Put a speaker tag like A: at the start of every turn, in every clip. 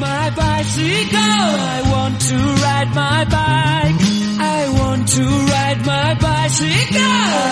A: My bicycle. I want to ride my bike. I want to ride my bicycle.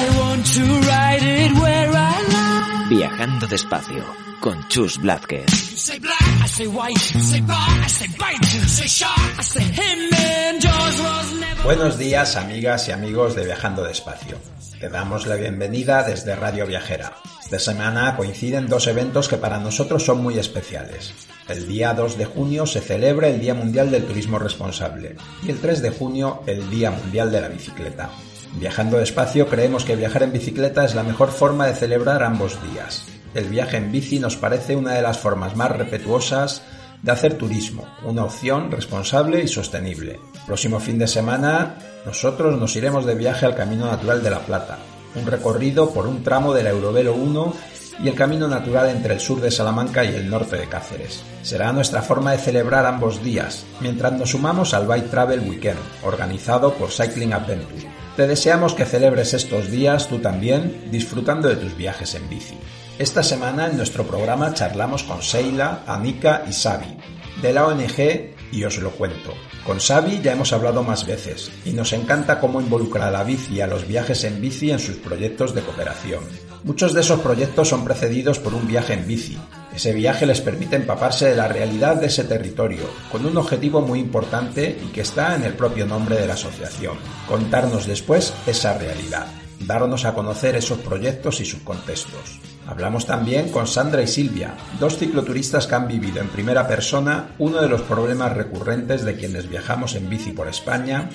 A: I want to ride it where I like.
B: Viajando despacio con Chus Blázquez.
A: Say black, I say white. Say bar, I say bite. Say shark, I say him. And Jaws was never.
C: Buenos días amigas y amigos de Viajando Despacio. Te damos la bienvenida desde Radio Viajera. Esta semana coinciden dos eventos que para nosotros son muy especiales. El día 2 de junio se celebra el Día Mundial del Turismo Responsable y el 3 de junio el Día Mundial de la Bicicleta. Viajando despacio creemos que viajar en bicicleta es la mejor forma de celebrar ambos días. El viaje en bici nos parece una de las formas más respetuosas de hacer turismo, una opción responsable y sostenible. Próximo fin de semana nosotros nos iremos de viaje al Camino Natural de la Plata, un recorrido por un tramo de la Eurovelo 1 y el camino natural entre el sur de Salamanca y el norte de Cáceres. Será nuestra forma de celebrar ambos días, mientras nos sumamos al Bike Travel Weekend, organizado por Cycling Adventure. Te deseamos que celebres estos días tú también, disfrutando de tus viajes en bici. Esta semana en nuestro programa charlamos con Seila, Anika y Xavi, de la ONG Y os lo cuento. Con Xavi ya hemos hablado más veces, y nos encanta cómo involucra a la bici y a los viajes en bici en sus proyectos de cooperación. Muchos de esos proyectos son precedidos por un viaje en bici. Ese viaje les permite empaparse de la realidad de ese territorio, con un objetivo muy importante y que está en el propio nombre de la asociación, contarnos después esa realidad, darnos a conocer esos proyectos y sus contextos. Hablamos también con Sandra y Silvia, dos cicloturistas que han vivido en primera persona uno de los problemas recurrentes de quienes viajamos en bici por España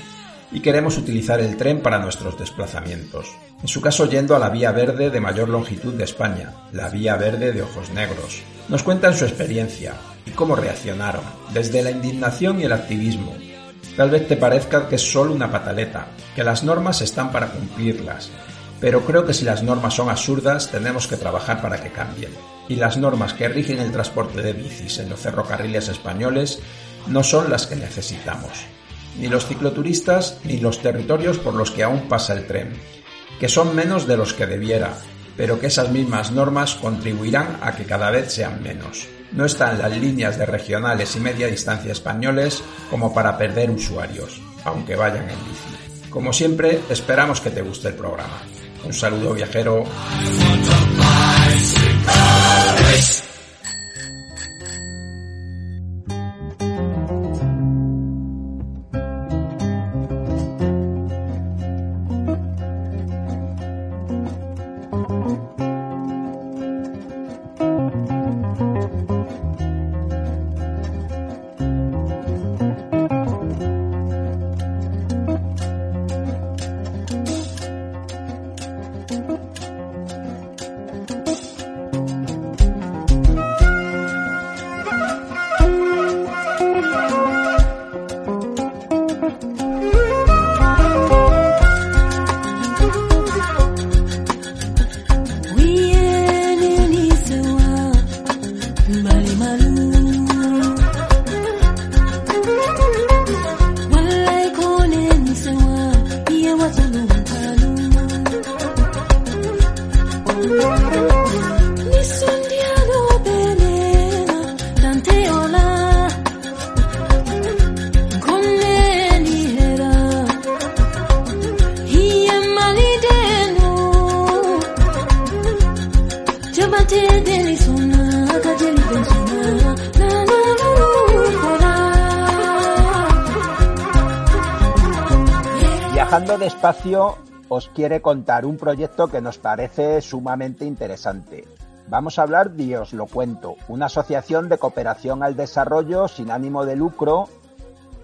C: y queremos utilizar el tren para nuestros desplazamientos. En su caso yendo a la vía verde de mayor longitud de España, la vía verde de ojos negros. Nos cuentan su experiencia y cómo reaccionaron, desde la indignación y el activismo. Tal vez te parezca que es solo una pataleta, que las normas están para cumplirlas, pero creo que si las normas son absurdas tenemos que trabajar para que cambien. Y las normas que rigen el transporte de bicis en los ferrocarriles españoles no son las que necesitamos. Ni los cicloturistas ni los territorios por los que aún pasa el tren, que son menos de los que debiera, pero que esas mismas normas contribuirán a que cada vez sean menos. No están las líneas de regionales y media distancia españoles como para perder usuarios, aunque vayan en bici. Como siempre, esperamos que te guste el programa. Un saludo viajero.
D: Viajando despacio os quiere contar un proyecto que nos parece sumamente interesante. Vamos a hablar de Os lo cuento, una asociación de cooperación al desarrollo sin ánimo de lucro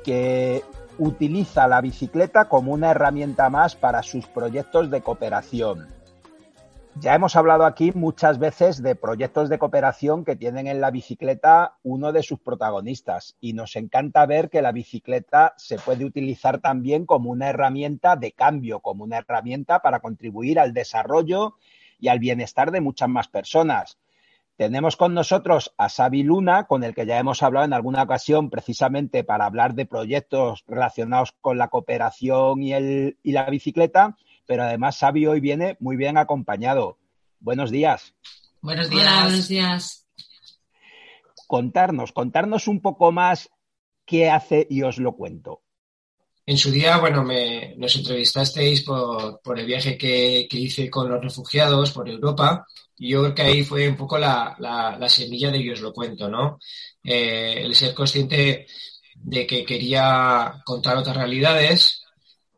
D: que utiliza la bicicleta como una herramienta más para sus proyectos de cooperación.
C: Ya hemos hablado aquí muchas veces de proyectos de cooperación que tienen en la bicicleta uno de sus protagonistas y nos encanta ver que la bicicleta se puede utilizar también como una herramienta de cambio, como una herramienta para contribuir al desarrollo y al bienestar de muchas más personas. Tenemos con nosotros a Xavi Luna, con el que ya hemos hablado en alguna ocasión precisamente para hablar de proyectos relacionados con la cooperación y, la bicicleta pero además Xavi hoy viene muy bien acompañado. Buenos días.
E: Buenos días. buenos días.
C: Contarnos, contarnos un poco más qué hace y os lo cuento.
F: En su día, bueno, me, nos entrevistasteis por, el viaje que, hice con los refugiados por Europa y yo creo que ahí fue un poco la, semilla de que os lo cuento, ¿no? Eh, el ser consciente de que quería contar otras realidades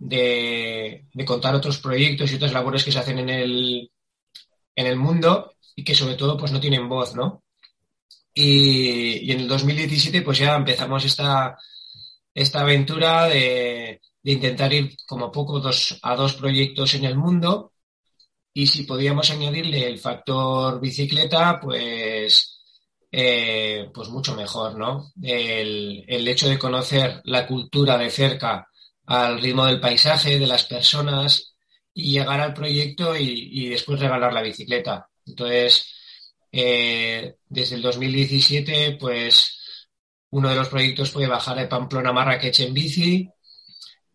F: de, contar otros proyectos y otras labores que se hacen en el, en el mundo y que sobre todo pues no tienen voz, ¿no? Y, en el 2017 pues ya empezamos esta, esta aventura de, intentar ir como poco dos, a dos proyectos en el mundo y si podíamos añadirle el factor bicicleta pues eh, pues mucho mejor, ¿no? El, el hecho de conocer la cultura de cerca al ritmo del paisaje, de las personas y llegar al proyecto y, después regalar la bicicleta. Entonces, eh, desde el 2017, pues uno de los proyectos fue bajar de Pamplona a Marrakech en bici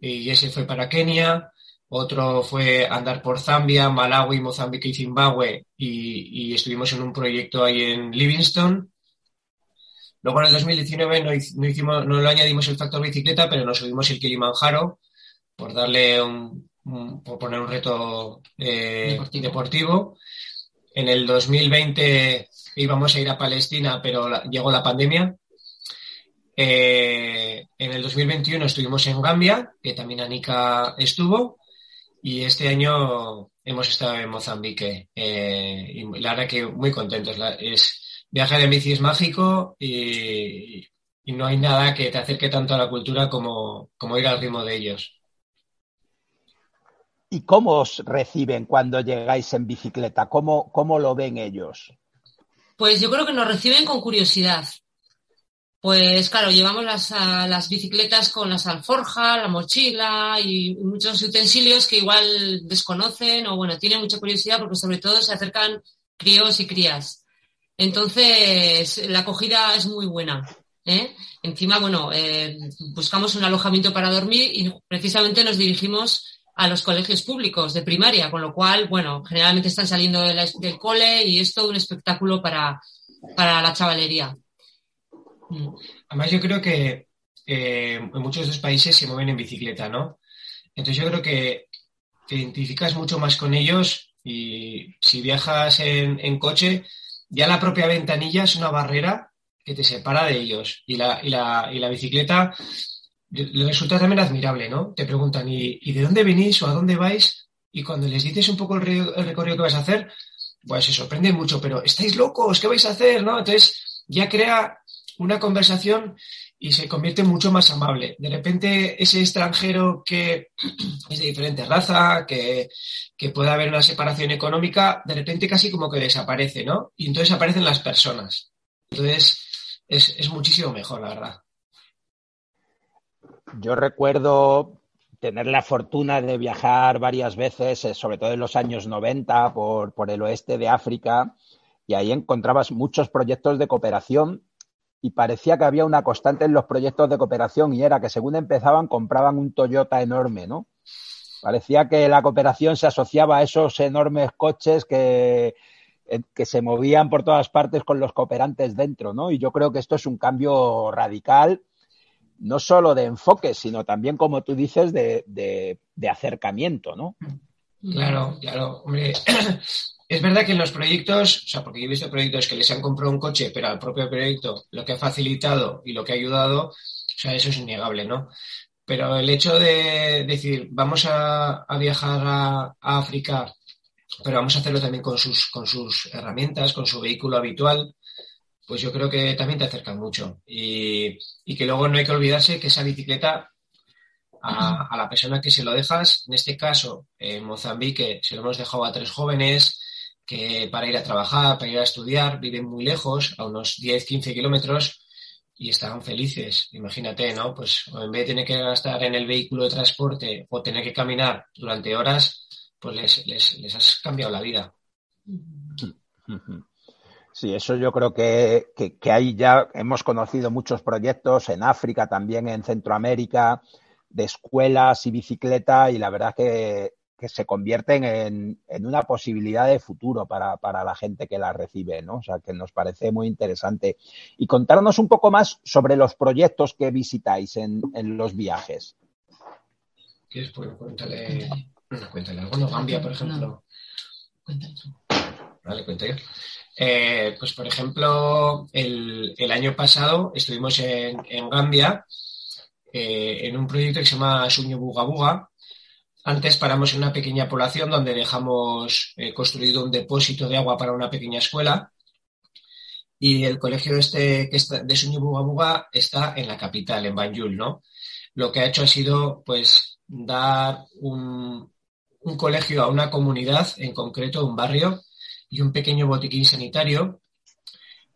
F: y ese fue para Kenia. Otro fue andar por Zambia, Malawi, Mozambique y Zimbabue y, y estuvimos en un proyecto ahí en Livingstone. Luego en el 2019 no, hicimos, no lo añadimos el factor bicicleta, pero nos subimos el Kilimanjaro por darle un, por poner un reto eh, deportivo. En el 2020 íbamos a ir a Palestina, pero llegó la pandemia. Eh, en el 2021 estuvimos en Gambia, que también Anika estuvo, y este año hemos estado en Mozambique. Eh, y la verdad que muy contentos. es, viajar en bici es mágico y, no hay nada que te acerque tanto a la cultura como, ir al ritmo de ellos.
C: ¿Y cómo os reciben cuando llegáis en bicicleta? ¿Cómo, cómo lo ven ellos?
E: Pues yo creo que nos reciben con curiosidad. Pues claro, llevamos las, las bicicletas con las alforjas, la mochila y muchos utensilios que igual desconocen o bueno, tienen mucha curiosidad porque sobre todo se acercan críos y crías. Entonces, la acogida es muy buena. ¿eh? Encima, bueno, eh, buscamos un alojamiento para dormir y precisamente nos dirigimos a los colegios públicos de primaria, con lo cual, bueno, generalmente están saliendo del cole y es todo un espectáculo para, la chavalería.
F: Mm. Además, yo creo que eh, en muchos de estos países se mueven en bicicleta, ¿no? Entonces, yo creo que te identificas mucho más con ellos y si viajas en coche, ya la propia ventanilla es una barrera que te separa de ellos. Y la, y la, y la bicicleta le resulta también admirable, ¿no? Te preguntan, ¿y, de dónde venís o a dónde vais? Y cuando les dices un poco el, recorrido que vas a hacer, pues se sorprende mucho, pero ¿estáis locos? ¿Qué vais a hacer? ¿No? Entonces ya crea una conversación y se convierte mucho más amable. De repente, ese extranjero que es de diferente raza, que, que puede haber una separación económica, de repente casi como que desaparece, ¿no? Y entonces aparecen las personas. Entonces, es, es muchísimo mejor, la verdad.
C: Yo recuerdo tener la fortuna de viajar varias veces, eh, sobre todo en los años 90, por, por el oeste de África, y ahí encontrabas muchos proyectos de cooperación y parecía que había una constante en los proyectos de cooperación y era que según empezaban compraban un Toyota enorme, ¿no? Parecía que la cooperación se asociaba a esos enormes coches que, eh, que se movían por todas partes con los cooperantes dentro, ¿no? Y yo creo que esto es un cambio radical, no solo de enfoque, sino también, como tú dices, de, de, acercamiento, ¿no?
F: Claro, claro. Hombre, es verdad que en los proyectos, o sea, porque yo he visto proyectos que les han comprado un coche, pero al propio proyecto lo que ha facilitado y lo que ha ayudado, o sea, eso es innegable, ¿no? Pero el hecho de decir, vamos a, viajar a, África, pero vamos a hacerlo también con sus, con sus herramientas, con su vehículo habitual, pues yo creo que también te acercan mucho. Y, que luego no hay que olvidarse que esa bicicleta a, a, la persona que se lo dejas, en este caso en Mozambique se lo hemos dejado a tres jóvenes, que para ir a trabajar, para ir a estudiar, viven muy lejos, a unos 10, 15 kilómetros, y estaban felices. Imagínate, ¿no? Pues en vez de tener que gastar en el vehículo de transporte o tener que caminar durante horas, pues les, les, les has cambiado la vida.
C: Sí, eso yo creo que, que, que ahí ya hemos conocido muchos proyectos en África, también en Centroamérica, de escuelas y bicicleta, y la verdad que, que se convierten en, en, una posibilidad de futuro para, para, la gente que la recibe, ¿no? O sea, que nos parece muy interesante. Y contarnos un poco más sobre los proyectos que visitáis en, en los viajes.
F: ¿Quieres? Pues cuéntale, cuéntale algo, ¿no? Gambia, por ejemplo. Cuéntale. Vale, cuento yo. Eh, pues, por ejemplo, el, el, año pasado estuvimos en, en Gambia eh, en un proyecto que se llama Sueño Buga Buga. Antes paramos en una pequeña población donde dejamos eh, construido un depósito de agua para una pequeña escuela. Y el colegio este que está, de Sueño Buga Buga está en la capital, en Banjul, ¿no? Lo que ha hecho ha sido, pues, dar un, un colegio a una comunidad, en concreto un barrio, y un pequeño botiquín sanitario.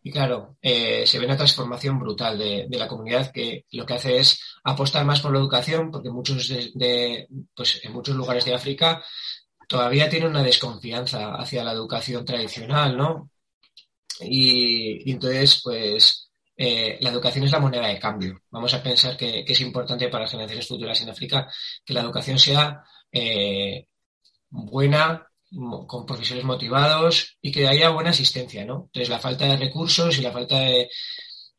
F: Y claro, eh, se ve una transformación brutal de, de, la comunidad que lo que hace es apostar más por la educación, porque muchos de, pues en muchos lugares de África todavía tienen una desconfianza hacia la educación tradicional, ¿no? Y, entonces, pues, eh, la educación es la moneda de cambio. Vamos a pensar que, que, es importante para las generaciones futuras en África que la educación sea eh, buena, con profesores motivados y que haya buena asistencia, ¿no? Entonces la falta de recursos y la falta de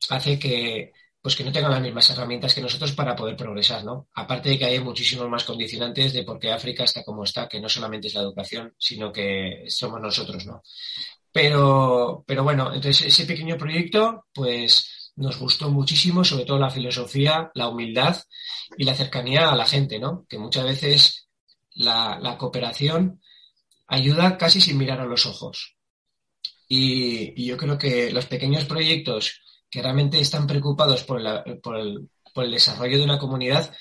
F: hace que pues que no tengan las mismas herramientas que nosotros para poder progresar, ¿no? Aparte de que hay muchísimos más condicionantes de por qué África está como está, que no solamente es la educación, sino que somos nosotros, ¿no? Pero, pero bueno, entonces ese pequeño proyecto, pues nos gustó muchísimo, sobre todo la filosofía, la humildad y la cercanía a la gente, ¿no? Que muchas veces la, la cooperación ayuda casi sin mirar a los ojos. Y, yo creo que los pequeños proyectos que realmente están preocupados por, la, por, el, por el, desarrollo de una comunidad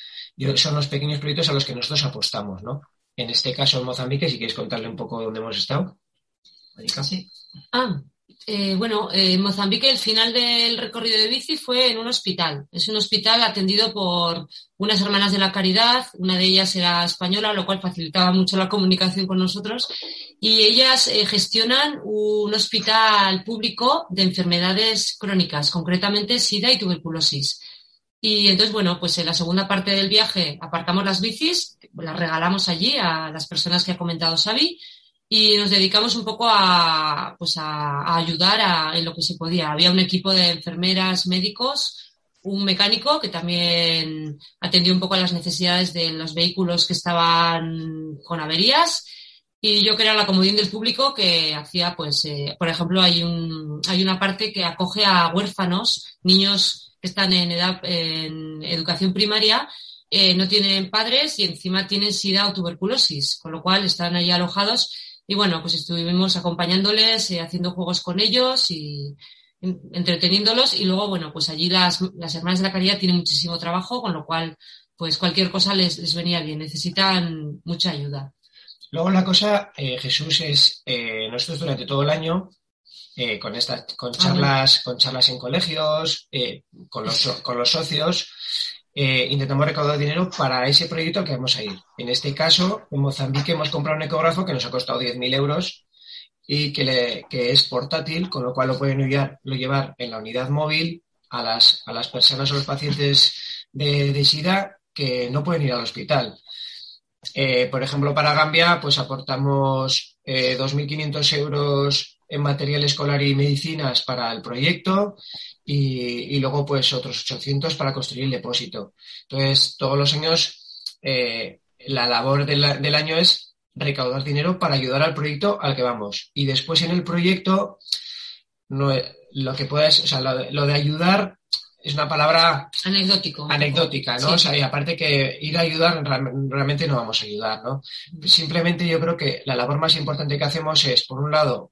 F: son los pequeños proyectos a los que nosotros apostamos, ¿no? En este caso en Mozambique, si quieres contarle un poco dónde hemos estado.
E: Sí. Ah, eh, bueno, en eh, Mozambique el final del recorrido de bici fue en un hospital. Es un hospital atendido por unas hermanas de la caridad, una de ellas era española, lo cual facilitaba mucho la comunicación con nosotros, y ellas eh, gestionan un hospital público de enfermedades crónicas, concretamente SIDA y tuberculosis. Y entonces, bueno, pues en la segunda parte del viaje apartamos las bicis, las regalamos allí a las personas que ha comentado Xavi, y nos dedicamos un poco a, pues a, ayudar a, en lo que se podía. Había un equipo de enfermeras, médicos, un mecánico que también atendió un poco a las necesidades de los vehículos que estaban con averías y yo que era la comodín del público que hacía, pues, eh, por ejemplo, hay, un, hay una parte que acoge a huérfanos, niños que están en edad, en educación primaria, eh, no tienen padres y encima tienen sida o tuberculosis, con lo cual están ahí alojados y bueno, pues estuvimos acompañándoles, eh, haciendo juegos con ellos y entreteniéndolos. Y luego, bueno, pues allí las, las hermanas de la caridad tienen muchísimo trabajo, con lo cual, pues cualquier cosa les, les venía bien. Necesitan mucha ayuda.
F: Luego la cosa, eh, Jesús, es eh, nosotros durante todo el año, eh, con estas, con charlas, ah, con charlas en colegios, eh, con los, con los socios, eh, intentamos recaudar dinero para ese proyecto al que vamos a ir. En este caso, en Mozambique hemos comprado un ecógrafo que nos ha costado 10.000 euros y que, le, que, es portátil, con lo cual lo pueden llevar, lo llevar en la unidad móvil a las, a las personas o los pacientes de, de SIDA que no pueden ir al hospital. Eh, por ejemplo, para Gambia, pues aportamos eh, 2.500 euros en material escolar y medicinas para el proyecto y, y, luego pues otros 800 para construir el depósito. Entonces, todos los años eh, la labor del, del, año es recaudar dinero para ayudar al proyecto al que vamos. Y después en el proyecto, no, lo que puedes, o sea, lo, lo de ayudar es una palabra
E: anecdótico
F: anecdótica, ¿no? Sí. O sea, y aparte que ir a ayudar realmente no vamos a ayudar, ¿no? Simplemente yo creo que la labor más importante que hacemos es, por un lado,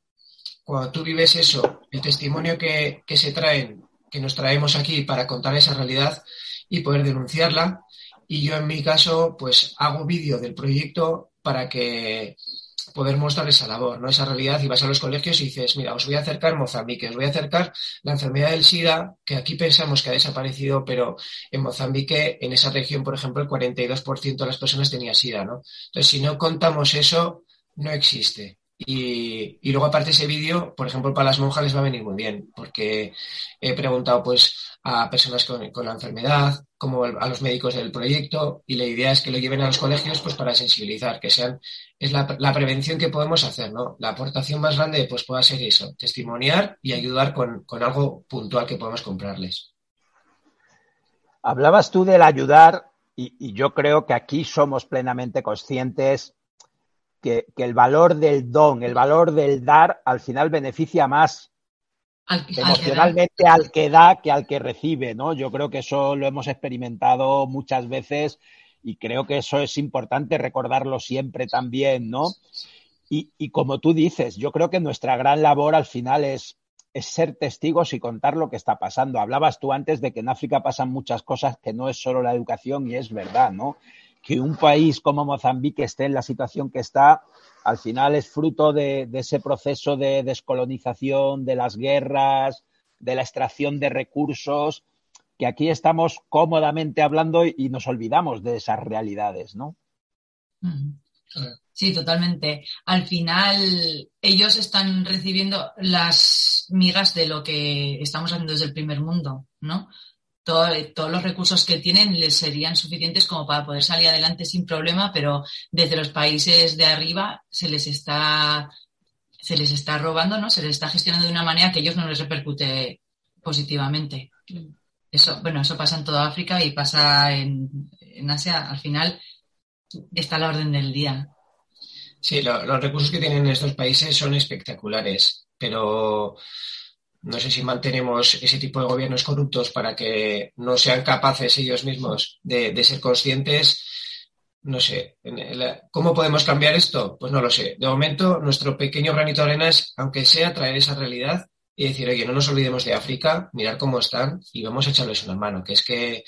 F: cuando tú vives eso, el testimonio que, que se traen, que nos traemos aquí para contar esa realidad y poder denunciarla. Y yo en mi caso, pues hago vídeo del proyecto para que poder mostrar esa labor, ¿no? Esa realidad y vas a los colegios y dices, mira, os voy a acercar Mozambique, os voy a acercar la enfermedad del SIDA, que aquí pensamos que ha desaparecido, pero en Mozambique, en esa región, por ejemplo, el 42% de las personas tenía SIDA, ¿no? Entonces, si no contamos eso, no existe. Y, y, luego aparte ese vídeo, por ejemplo, para las monjas les va a venir muy bien, porque he preguntado pues a personas con, con, la enfermedad, como a los médicos del proyecto, y la idea es que lo lleven a los colegios pues para sensibilizar, que sean, es la, la prevención que podemos hacer, ¿no? La aportación más grande pues pueda ser eso, testimoniar y ayudar con, con algo puntual que podemos comprarles.
C: Hablabas tú del ayudar y, y yo creo que aquí somos plenamente conscientes que, que, el valor del don, el valor del dar, al final beneficia más al, emocionalmente al, al que da que al que recibe, ¿no? Yo creo que eso lo hemos experimentado muchas veces y creo que eso es importante recordarlo siempre también, ¿no? Y, y como tú dices, yo creo que nuestra gran labor al final es, es ser testigos y contar lo que está pasando. Hablabas tú antes de que en África pasan muchas cosas que no es solo la educación y es verdad, ¿no? Que un país como Mozambique esté en la situación que está, al final es fruto de, ese proceso de descolonización, de las guerras, de la extracción de recursos, que aquí estamos cómodamente hablando y, y nos olvidamos de esas realidades, ¿no?
G: Sí, totalmente. Al final, ellos están recibiendo las migas de lo que estamos haciendo desde el primer mundo, ¿no? Todo, todos los recursos que tienen les serían suficientes como para poder salir adelante sin problema, pero desde los países de arriba se les está se les está robando, ¿no? Se les está gestionando de una manera que a ellos no les repercute positivamente. Eso, bueno, eso pasa en toda África y pasa en, en Asia. Al final está a la orden del día.
F: Sí, lo, los recursos que tienen estos países son espectaculares, pero no sé si mantenemos ese tipo de gobiernos corruptos para que no sean capaces ellos mismos de, de ser conscientes. No sé, ¿cómo podemos cambiar esto? Pues no lo sé. De momento, nuestro pequeño granito de arena es, aunque sea, traer esa realidad y decir, oye, no nos olvidemos de África, mirar cómo están y vamos a echarles una mano, que es que,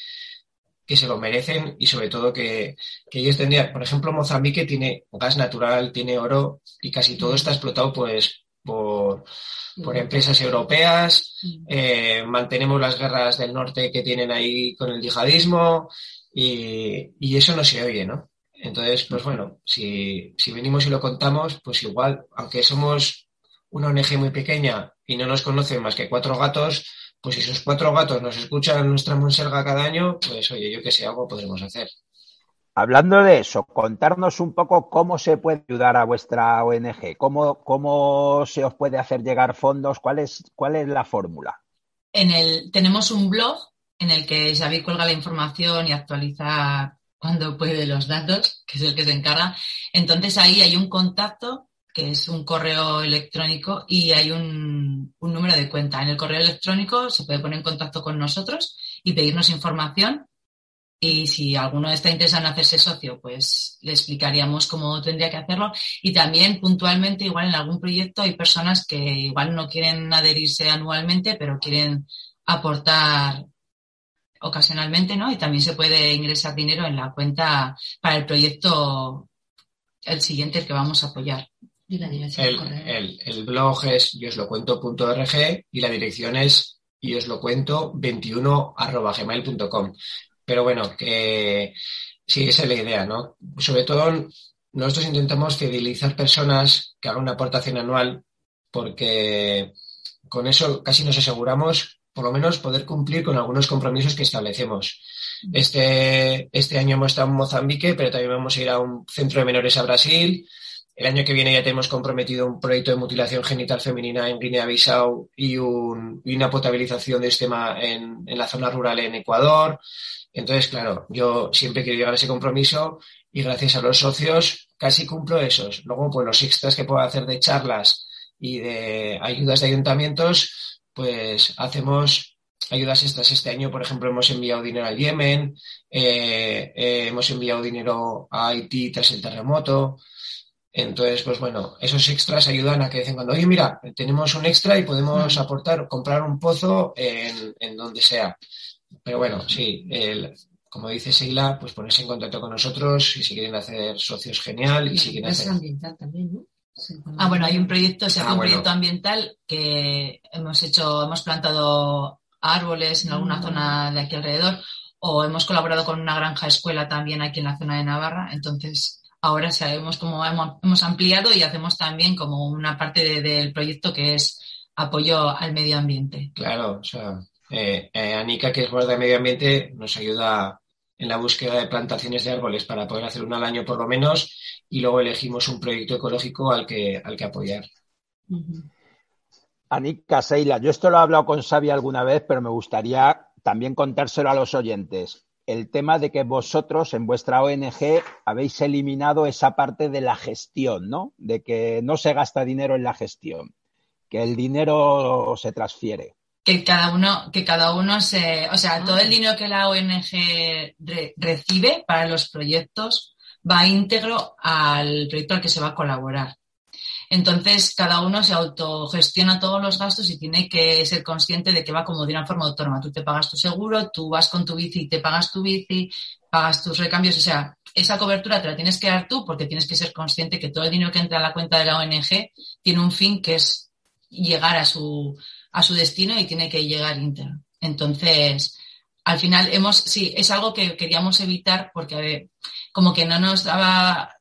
F: que se lo merecen y sobre todo que, que ellos tendrían, por ejemplo, Mozambique tiene gas natural, tiene oro y casi todo está explotado pues por, por empresas europeas, eh, mantenemos las guerras del norte que tienen ahí con el yihadismo y, y, eso no se oye, ¿no? Entonces, pues bueno, si, si venimos y lo contamos, pues igual, aunque somos una ONG muy pequeña y no nos conocen más que cuatro gatos, pues si esos cuatro gatos nos escuchan nuestra monserga cada año, pues oye, yo que sé, algo podremos hacer.
C: Hablando de eso, contarnos un poco cómo se puede ayudar a vuestra ONG, cómo, cómo se os puede hacer llegar fondos, cuál es, cuál es la fórmula.
G: En el, tenemos un blog en el que Xavi cuelga la información y actualiza cuando puede los datos, que es el que se encarga. Entonces ahí hay un contacto que es un correo electrónico y hay un, un, número de cuenta. En el correo electrónico se puede poner en contacto con nosotros y pedirnos información y si alguno está interesado en hacerse socio, pues le explicaríamos cómo tendría que hacerlo. Y también puntualmente, igual en algún proyecto hay personas que igual no quieren adherirse anualmente, pero quieren aportar ocasionalmente, ¿no? Y también se puede ingresar dinero en la cuenta para el proyecto, el siguiente el que vamos a apoyar.
F: ¿Y la dirección el, el, el, blog es yoslocuento.org y la dirección es yoslocuento21.gmail.com. Pero bueno, que sí, esa es la idea, ¿no? Sobre todo, nosotros intentamos fidelizar personas que hagan una aportación anual porque con eso casi nos aseguramos por lo menos poder cumplir con algunos compromisos que establecemos. Este, este año hemos estado en Mozambique, pero también vamos a ir a un centro de menores a Brasil. El año que viene ya tenemos comprometido un proyecto de mutilación genital femenina en Guinea-Bissau y, un, y, una potabilización de este tema en, en la zona rural en Ecuador. Entonces, claro, yo siempre quiero llegar a ese compromiso y gracias a los socios casi cumplo esos. Luego, pues los extras que puedo hacer de charlas y de ayudas de ayuntamientos, pues hacemos ayudas extras. Este año, por ejemplo, hemos enviado dinero al Yemen, eh, eh, hemos enviado dinero a Haití tras el terremoto. Entonces, pues bueno, esos extras ayudan a que dicen cuando, oye, mira, tenemos un extra y podemos aportar, comprar un pozo en, en donde sea. Pero bueno, sí, el, como dice Seila, pues ponerse en contacto con nosotros y si quieren hacer socios, genial. Y si quieren hacer...
E: ambiental también, ¿no?
G: Ah, bueno, hay un proyecto, se hace
F: Ah,
G: un
F: bueno.
G: proyecto ambiental que hemos hecho, hemos plantado árboles en alguna
E: Mm.
G: zona de aquí alrededor o hemos colaborado con una granja escuela también aquí en la zona de Navarra. Entonces, ahora sabemos cómo hemos, ampliado y hacemos también como una parte de- del proyecto que es apoyo al medio ambiente.
F: Claro, o sea, eh, eh, Anika, que es guarda de medio ambiente, nos ayuda en la búsqueda de plantaciones de árboles para poder hacer una al año por lo menos y luego elegimos un proyecto ecológico al que, al que apoyar.
C: Anika, Seila, yo esto lo he hablado con Xavi alguna vez, pero me gustaría también contárselo a los oyentes. El tema de que vosotros en vuestra ONG habéis eliminado esa parte de la gestión, ¿no? De que no se gasta dinero en la gestión, que el dinero se transfiere.
G: que cada uno, que cada uno se, o sea, todo el dinero que la ONG re- recibe para los proyectos va íntegro al proyecto al que se va a colaborar. Entonces, cada uno se autogestiona todos los gastos y tiene que ser consciente de que va como de una forma autónoma. Tú te pagas tu seguro, tú vas con tu bici y te pagas tu bici, pagas tus recambios. O sea, esa cobertura te la tienes que dar tú porque tienes que ser consciente que todo el dinero que entra a la cuenta de la ONG tiene un fin que es llegar a su, a su destino y tiene que llegar íntegro. Entonces, al final hemos, sí, es algo que queríamos evitar porque a ver, como que no nos daba,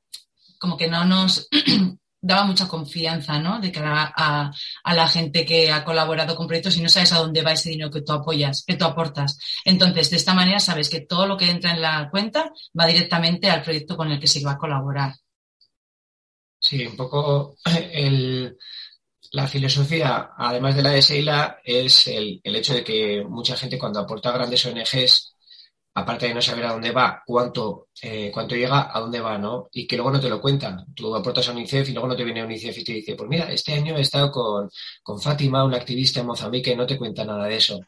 G: como que no nos daba mucha confianza, ¿no? De cara a, la gente que ha colaborado con proyectos y no sabes a dónde va ese dinero que tú apoyas, que tú aportas. Entonces, de esta manera sabes que todo lo que entra en la cuenta va directamente al proyecto con el que se va a colaborar.
F: Sí, un poco el, la filosofía, además de la de Seila, es el, el hecho de que mucha gente cuando aporta a grandes ONGs, aparte de no saber a dónde va, cuánto, eh, cuánto llega, a dónde va, ¿no? Y que luego no te lo cuentan. Tú aportas a UNICEF y luego no te viene UNICEF y te dice, pues mira, este año he estado con, con Fátima, una activista en Mozambique, no te cuenta nada de eso.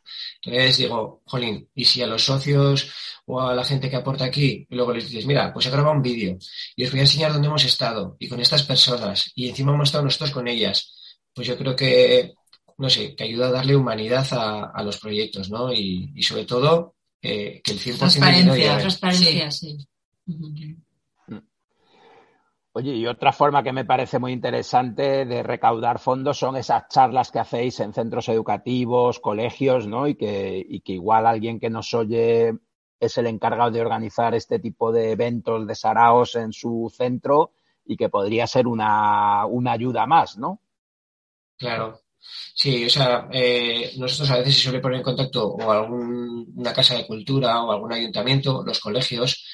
F: Entonces digo, jolín, y si a los socios o a la gente que aporta aquí, luego les dices, mira, pues he grabado un vídeo y os voy a enseñar dónde hemos estado y con estas personas y encima hemos estado nosotros con ellas, pues yo creo que, no sé, que ayuda a darle humanidad a, los proyectos, ¿no? Y sobre todo eh, que el 100% del dinero
G: Transparencia.
E: Transparencia, sí.
C: Oye, y otra forma que me parece muy interesante de recaudar fondos son esas charlas que hacéis en centros educativos, colegios, ¿no? Y que, y que igual alguien que nos oye es el encargado de organizar este tipo de eventos de saraos en su centro y que podría ser una, una ayuda más, ¿no?
F: Claro. Sí, o sea, eh, nosotros a veces se suele poner en contacto o alguna casa de cultura o algún ayuntamiento, los colegios,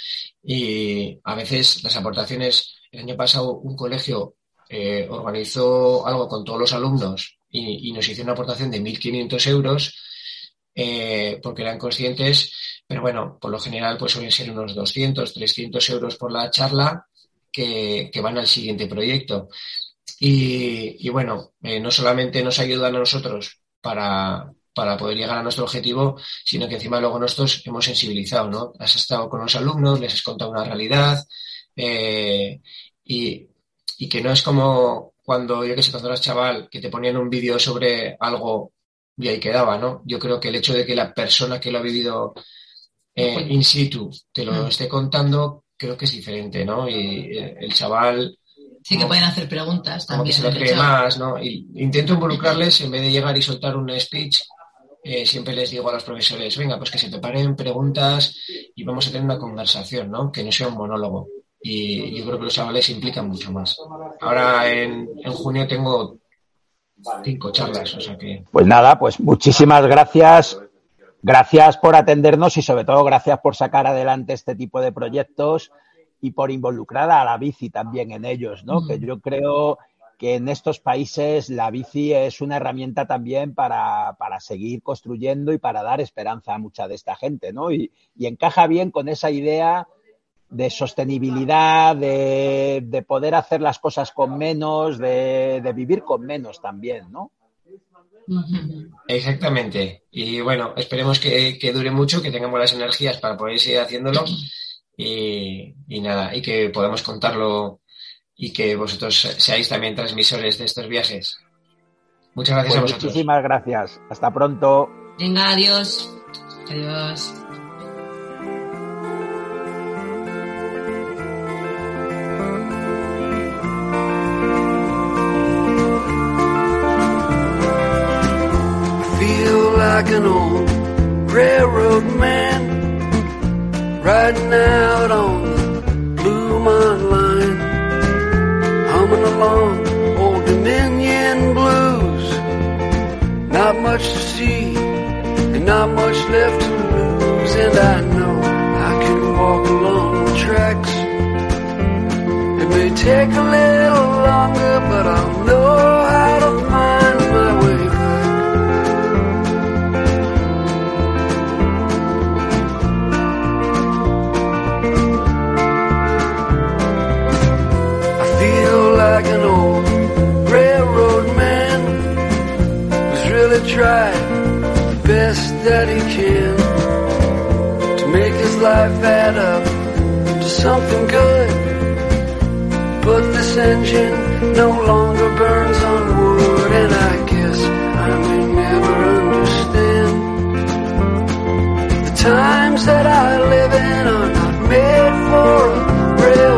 F: y a veces las aportaciones, el año pasado un colegio eh, organizó algo con todos los alumnos y, nos hizo una aportación de 1.500 euros eh, porque eran conscientes, pero bueno, por lo general pues suelen ser unos 200, 300 euros por la charla que van al siguiente proyecto. Y, y bueno, eh, no solamente nos ayudan a nosotros para, para poder llegar a nuestro objetivo, sino que encima luego nosotros hemos sensibilizado, ¿no? Has estado con los alumnos, les has contado una realidad eh, y, y que no es como cuando, yo que sé, cuando eras chaval, que te ponían un vídeo sobre algo y ahí quedaba, ¿no? Yo creo que el hecho de que la persona que lo ha vivido eh, in situ te lo esté contando, creo que es diferente, ¿no? Y el chaval
G: Sí que pueden hacer preguntas
F: como que
G: también.
F: se lo cree más, ¿no? Y intento involucrarles en vez de llegar y soltar un speech. eh, siempre les digo a los profesores, venga, pues que se preparen preguntas y vamos a tener una conversación, ¿no? Que no sea un monólogo. Y yo creo que los chavales se implican mucho más. Ahora en, en junio tengo cinco charlas, o sea que
C: Pues nada, pues muchísimas gracias. Gracias por atendernos y sobre todo gracias por sacar adelante este tipo de proyectos y por involucrar a la bici también en ellos, ¿no? Que yo creo que en estos países la bici es una herramienta también para, para seguir construyendo y para dar esperanza a mucha de esta gente, ¿no? Y, y encaja bien con esa idea de sostenibilidad, de, de poder hacer las cosas con menos, de, de vivir con menos también, ¿no?
F: exactamente. Y bueno, esperemos que, que dure mucho, que tengamos las energías para poder seguir haciéndolo y, nada, y que podamos contarlo y que vosotros seáis también transmisores de estos viajes. Muchas gracias a pues vosotros.
C: Muchísimas gracias. Hasta pronto.
E: Venga, adiós.
G: Adiós.
A: Feel like an old railroad man. Riding out on the Blue Mont line, humming along old Dominion blues. Not much to see and not much left to lose, and I know I can walk along the tracks. It may take a little longer, but I'll know that he can to make his life add up to something good. But this engine no longer burns on wood, and I guess I may never understand. The times that I live in are not made for a railroad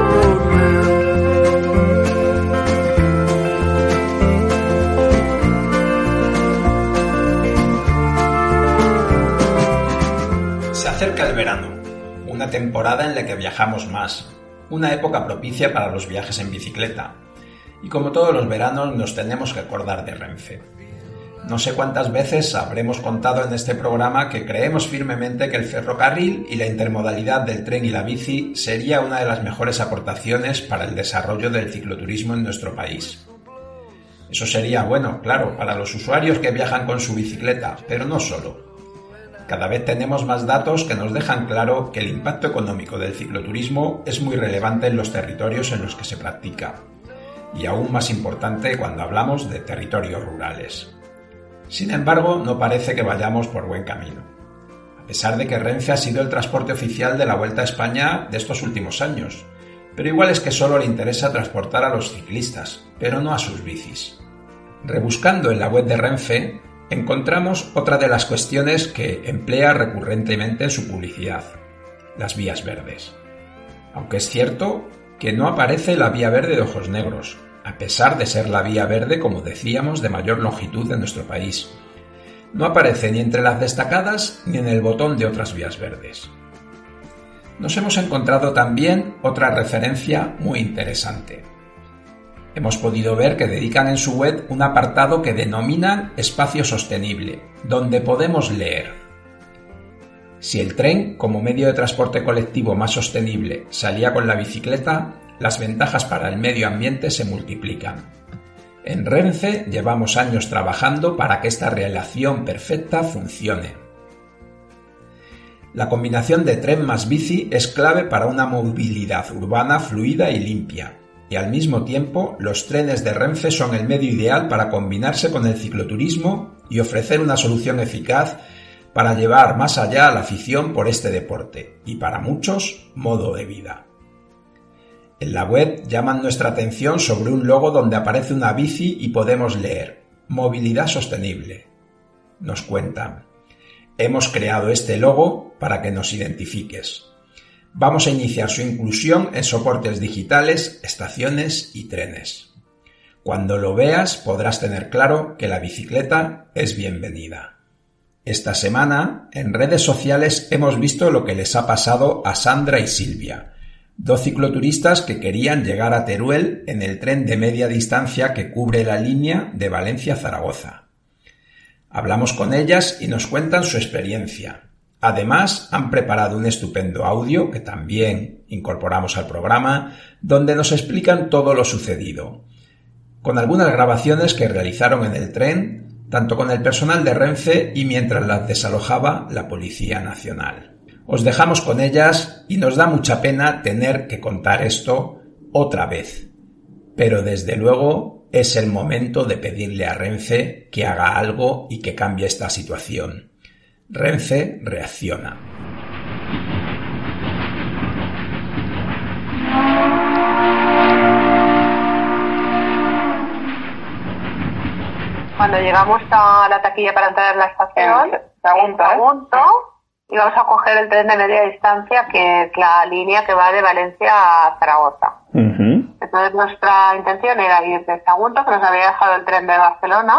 C: temporada en la que viajamos más, una época propicia para los viajes en bicicleta. Y como todos los veranos nos tenemos que acordar de Renfe. No sé cuántas veces habremos contado en este programa que creemos firmemente que el ferrocarril y la intermodalidad del tren y la bici sería una de las mejores aportaciones para el desarrollo del cicloturismo en nuestro país. Eso sería bueno, claro, para los usuarios que viajan con su bicicleta, pero no solo. Cada vez tenemos más datos que nos dejan claro que el impacto económico del cicloturismo es muy relevante en los territorios en los que se practica, y aún más importante cuando hablamos de territorios rurales. Sin embargo, no parece que vayamos por buen camino. A pesar de que Renfe ha sido el transporte oficial de la Vuelta a España de estos últimos años, pero igual es que solo le interesa transportar a los ciclistas, pero no a sus bicis. Rebuscando en la web de Renfe, encontramos otra de las cuestiones que emplea recurrentemente en su publicidad, las vías verdes. Aunque es cierto que no aparece la vía verde de ojos negros, a pesar de ser la vía verde, como decíamos, de mayor longitud de nuestro país. No aparece ni entre las destacadas ni en el botón de otras vías verdes. Nos hemos encontrado también otra referencia muy interesante. Hemos podido ver que dedican en su web un apartado que denominan espacio sostenible, donde podemos leer. Si el tren, como medio de transporte colectivo más sostenible, salía con la bicicleta, las ventajas para el medio ambiente se multiplican. En Renfe llevamos años trabajando para que esta relación perfecta funcione. La combinación de tren más bici es clave para una movilidad urbana fluida y limpia, y al mismo tiempo los trenes de Renfe son el medio ideal para combinarse con el cicloturismo y ofrecer una solución eficaz para llevar más allá la afición por este deporte y para muchos modo de vida. En la web llaman nuestra atención sobre un logo donde aparece una bici y podemos leer Movilidad Sostenible. Nos cuentan, hemos creado este logo para que nos identifiques. Vamos a iniciar su inclusión en soportes digitales, estaciones y trenes. Cuando lo veas podrás tener claro que la bicicleta es bienvenida. Esta semana, en redes sociales hemos visto lo que les ha pasado a Sandra y Silvia, dos cicloturistas que querían llegar a Teruel en el tren de media distancia que cubre la línea de Valencia a Zaragoza. Hablamos con ellas y nos cuentan su experiencia. Además, han preparado un estupendo audio que también incorporamos al programa, donde nos explican todo lo sucedido, con algunas grabaciones que realizaron en el tren, tanto con el personal de Renfe y mientras las desalojaba la Policía Nacional. Os dejamos con ellas y nos da mucha pena tener que contar esto otra vez. Pero desde luego es el momento de pedirle a Renfe que haga algo y que cambie esta situación. Renfe reacciona.
H: Cuando llegamos a la taquilla para entrar en la estación,
I: En Sagunto,
H: en
I: ¿eh?
H: Sagunto, íbamos a coger el tren de media distancia, que es la línea que va de Valencia a Zaragoza. Entonces nuestra intención era ir de Sagunto, que nos había dejado el tren de Barcelona,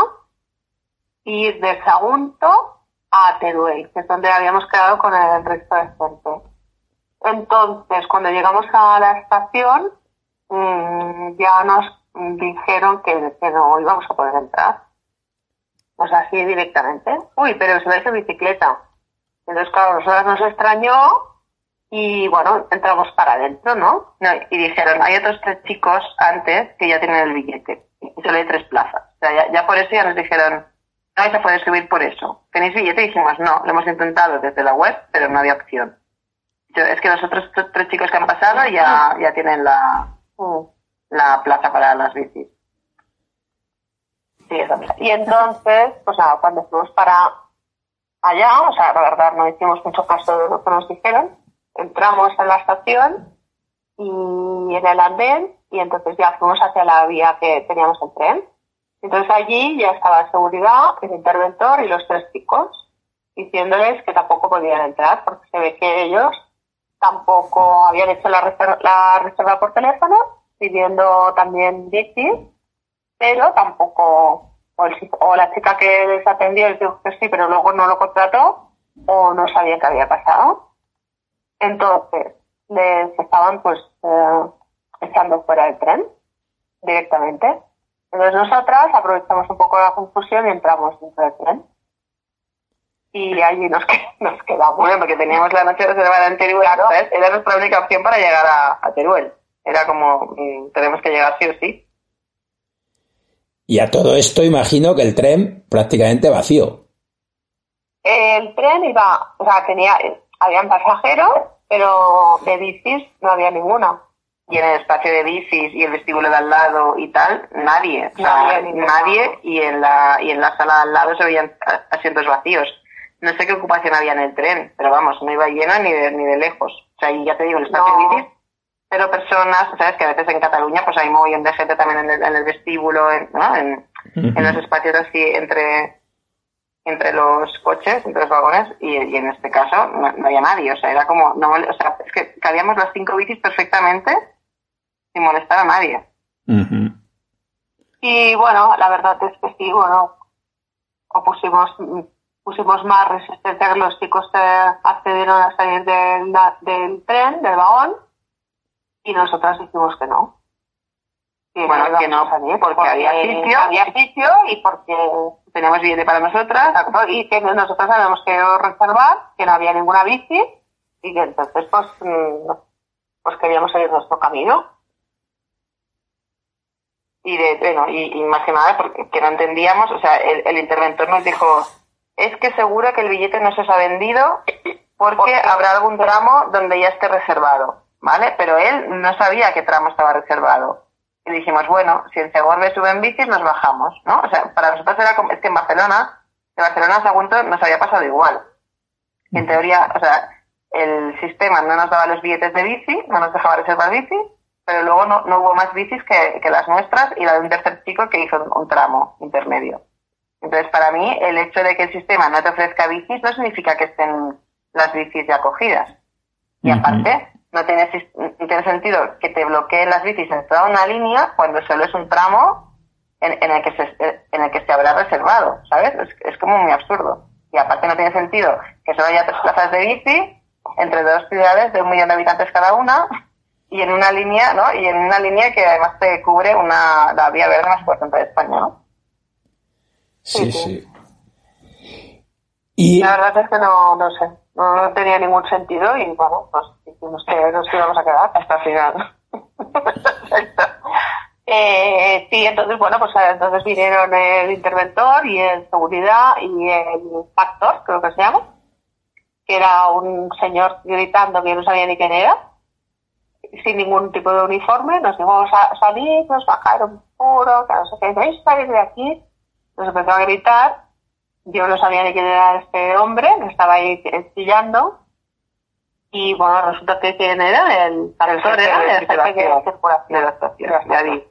H: ir de Sagunto a Teruel, que es donde habíamos quedado con el resto de gente. Entonces, cuando llegamos a la estación, mm, ya nos dijeron que, no íbamos a poder entrar. Sea, así directamente. Uy, pero se ve en bicicleta. Entonces, claro, nosotros nos extrañó y bueno, entramos para adentro, ¿no? Y dijeron, hay otros tres chicos antes que ya tienen el billete. Y solo hay tres plazas. O sea, ya, ya por eso ya nos dijeron, no vais a poder subir por eso. ¿Tenéis billete? Y dijimos, no, lo hemos intentado desde la web, pero no había opción. Es que los otros tres chicos que han pasado ya, ya tienen la, la plaza para las bicis. Sí, Y entonces, pues nada, cuando fuimos para allá, o sea, la verdad no hicimos mucho caso de lo que nos dijeron, entramos en la estación y en el andén y entonces ya fuimos hacia la vía que teníamos el tren. Entonces allí ya estaba seguridad, el interventor y los tres chicos diciéndoles que tampoco podían entrar porque se ve que ellos tampoco habían hecho la reserva, la reserva por teléfono pidiendo también bicis, pero tampoco, o, la chica que les atendió les dijo que sí, pero luego no lo contrató o no sabía qué había pasado. Entonces, les estaban pues eh, echando fuera del tren directamente. Entonces nosotras aprovechamos un poco la confusión y entramos dentro del tren. Y allí nos, nos quedamos.
I: Bueno, porque teníamos la noche reservada en Teruel, era nuestra única opción para llegar a, Teruel. Era como, mm, tenemos que llegar sí o sí.
C: Y a todo esto imagino que el tren prácticamente vacío.
H: El tren iba, o sea, tenía, habían pasajeros, pero de bicis no había ninguna.
I: Y en el espacio de bicis y el vestíbulo de al lado y tal, nadie. O sea, nadie, y en la y en la sala de al lado se veían asientos vacíos. No sé qué ocupación había en el tren, pero vamos, no iba lleno ni de, ni de lejos. O sea, y ya te digo, el espacio de bicis, pero personas, sabes que a veces en Cataluña pues hay muy bien de gente también en el, en el vestíbulo, en, ¿no? en, en los espacios así entre entre los coches, entre los vagones, y, en este caso no, había nadie. O sea, era como, no, o sea, es que cabíamos las cinco bicis perfectamente sin molestar a nadie.
H: Y bueno, la verdad es que sí, bueno, o pusimos, pusimos más resistencia que los chicos accedieron a salir del, del tren, del vagón, y nosotras dijimos que no
I: bueno, que no, porque, había sitio.
H: Había sitio y porque
I: teníamos billete para nosotras.
H: y que nosotras habíamos que reservar, que no había ninguna bici y que entonces pues, mm, pues queríamos seguir nuestro camino.
I: Y de, bueno, y, más que nada porque que no entendíamos, o sea, el, el interventor nos dijo, es que seguro que el billete no se os ha vendido porque habrá algún tramo donde ya esté reservado, ¿vale? Pero él no sabía qué tramo estaba reservado. Y dijimos, bueno, si en Segorbe suben bicis, nos bajamos, ¿no? O sea, para nosotros era como, es que en Barcelona, de Barcelona a Sagunto nos había pasado igual. En teoría, o sea, el sistema no nos daba los billetes de bici, no nos dejaba reservar bici, pero luego no, no hubo más bicis que, que, las nuestras y la de un tercer chico que hizo un, tramo intermedio. Entonces, para mí, el hecho de que el sistema no te ofrezca bicis no significa que estén las bicis ya cogidas. Y aparte, no tiene, tiene sentido que te bloqueen las bicis en toda una línea cuando solo es un tramo en, el, que se, en el que se habrá reservado, ¿sabes? Es, como muy absurdo. Y aparte no tiene sentido que solo haya tres plazas de bici entre dos ciudades de un millón de habitantes cada una y en una línea, ¿no? Y en una línea que además te cubre una, la vía verde más fuerte de España, ¿no?
C: Sí, sí.
H: Y... La verdad es que no, no sé, no, tenía ningún sentido y bueno, pues dijimos que nos íbamos a quedar hasta el final. eh, sí, entonces bueno, pues entonces vinieron el interventor y el seguridad y el factor, creo que se llama, que era un señor gritando que no sabía ni quién era, sin ningún tipo de uniforme, nos dijo a salir, nos bajaron puro, que no sé qué, ¿veis salir de aquí? Nos empezó a gritar yo no sabía ni quién era este hombre, me estaba ahí chillando. Y bueno, resulta que quién era el profesor era el jefe de circulación
I: de la estación,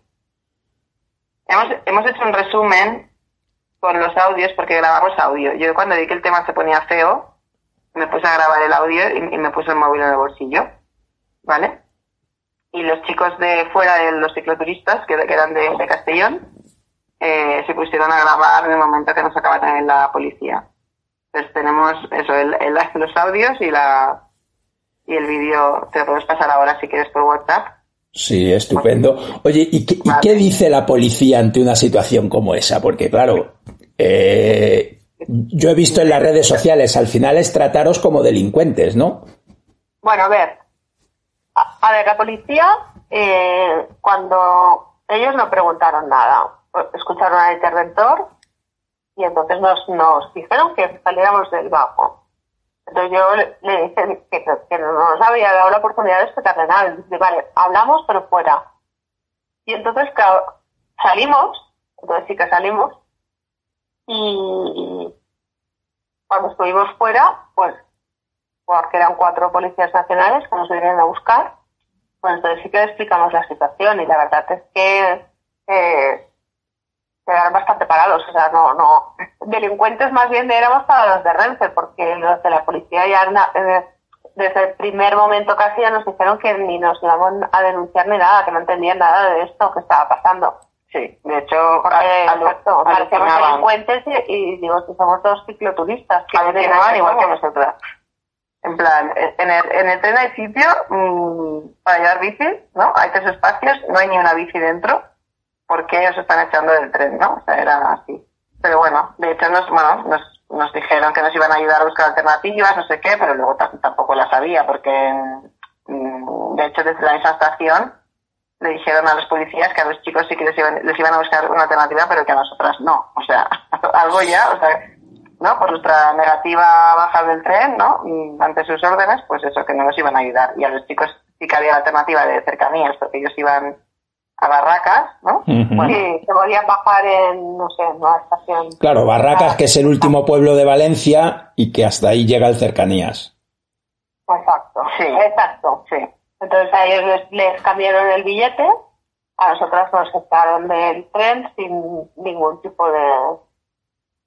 I: Hemos, hemos hecho un resumen con los audios porque grabamos audio. Yo cuando vi que el tema se ponía feo, me puse a grabar el audio y, me puse el móvil en el bolsillo. ¿Vale? Y los chicos de fuera de los cicloturistas, que, eran de, de Castellón, eh, se pusieron a grabar en el momento que nos acaban en la policía. Pues tenemos eso, el, el- los audios y la y el vídeo te lo puedes pasar ahora si quieres por WhatsApp.
C: Sí, estupendo. Oye, ¿y qué, y qué dice la policía ante una situación como esa? Porque, claro, eh, yo he visto en las redes sociales, al final es trataros como delincuentes, ¿no?
H: Bueno, a ver. A, ver, la policía, eh, cuando ellos no preguntaron nada, escucharon al interventor y entonces nos, dijeron que saliéramos del bajo. Entonces yo le, dije que, no nos había dado la oportunidad de explicarle nada. Dice, vale, hablamos, pero fuera. Y entonces, salimos, entonces sí que salimos, y cuando estuvimos fuera, pues porque eran cuatro policías nacionales que nos vinieron a buscar, pues entonces sí que explicamos la situación y la verdad es que eh, quedaron bastante parados, o sea, no, no, delincuentes más bien éramos para los de Renfe, porque los de la policía ya na- eh, desde el primer momento casi ya nos dijeron que ni nos íbamos a denunciar ni nada, que no entendían nada de esto que estaba pasando.
I: Sí, de hecho,
H: exacto, parecemos delincuentes y, y digo, si somos dos cicloturistas. que
I: alucinaban igual que nosotras. En plan, en el, en el tren hay sitio mm, para llevar bicis, ¿no? Hay tres espacios, no hay ni una bici dentro, porque ellos están echando del tren, ¿no? O sea, era así. Pero bueno, de hecho nos, bueno, nos, nos dijeron que nos iban a ayudar a buscar alternativas, no sé qué, pero luego ta- tampoco las había, porque mm, de hecho desde la misma estación le dijeron a los policías que a los chicos sí que les iban, les iban a buscar una alternativa, pero que a nosotras no. O sea, algo ya, o sea, ¿no? Por nuestra negativa a bajar del tren, ¿no? Ante sus órdenes, pues eso, que no nos iban a ayudar. Y a los chicos sí que había la alternativa de cercanías, porque ellos iban a barracas, ¿no?
H: Sí, se podían bajar en, no sé, en una estación.
C: Claro, Barracas, que es el último pueblo de Valencia y que hasta ahí llega el cercanías.
H: Exacto.
I: Sí.
H: Exacto.
I: Sí.
H: Entonces a ellos les, les cambiaron el billete, a nosotras nos sacaron del tren sin ningún tipo de...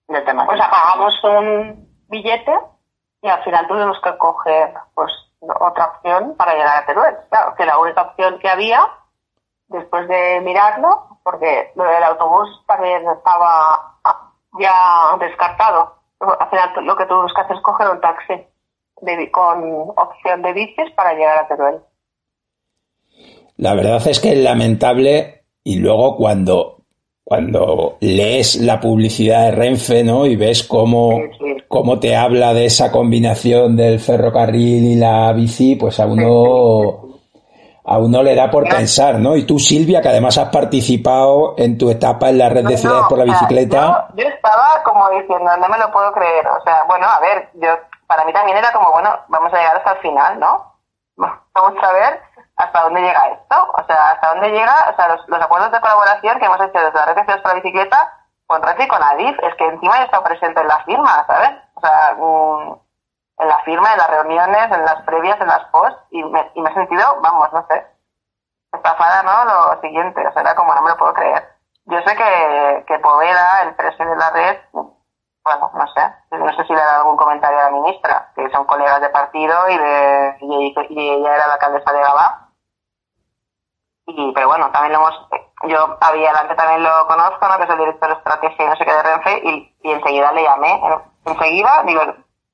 H: O sea, pagamos un billete y al final tuvimos que coger pues otra opción para llegar a Teruel. Claro, que la única opción que había, después de mirarlo, porque lo del autobús también estaba ya descartado. Al final lo que tuvimos que hacer es coger un taxi con opción de bicis para llegar a Teruel.
C: La verdad es que es lamentable y luego cuando, cuando lees la publicidad de Renfe, ¿no? Y ves cómo, cómo te habla de esa combinación del ferrocarril y la bici, pues a uno, a uno le da por pensar, ¿no? Y tú, Silvia, que además has participado en tu etapa en la red de ciudades por la bicicleta.
I: yo, yo estaba como diciendo, no me lo puedo creer. O sea, bueno, a ver, yo para mí también era como, bueno, vamos a llegar hasta el final, ¿no? Vamos a ver hasta dónde llega esto. O sea, hasta dónde llega, o sea, los, los acuerdos de colaboración que hemos hecho desde la red de la bicicleta con Renfe y con Adif, es que encima he estado presente en las firmas, ¿sabes? O sea, mm, en la firma, en las reuniones, en las previas, en las post, y me, y me he sentido, vamos, no sé, estafada, ¿no? Lo siguiente, o sea, era como, no me lo puedo creer. Yo sé que, que Poveda, el presidente de la red, bueno, no sé, no sé si le ha dado algún comentario a la ministra, que son colegas de partido y de y, y ella era la alcaldesa de Gabá. Y, pero bueno, también lo hemos, yo a Villalante también lo conozco, ¿no? Que es el director de estrategia y no sé qué de Renfe, y, y enseguida le llamé, enseguida digo,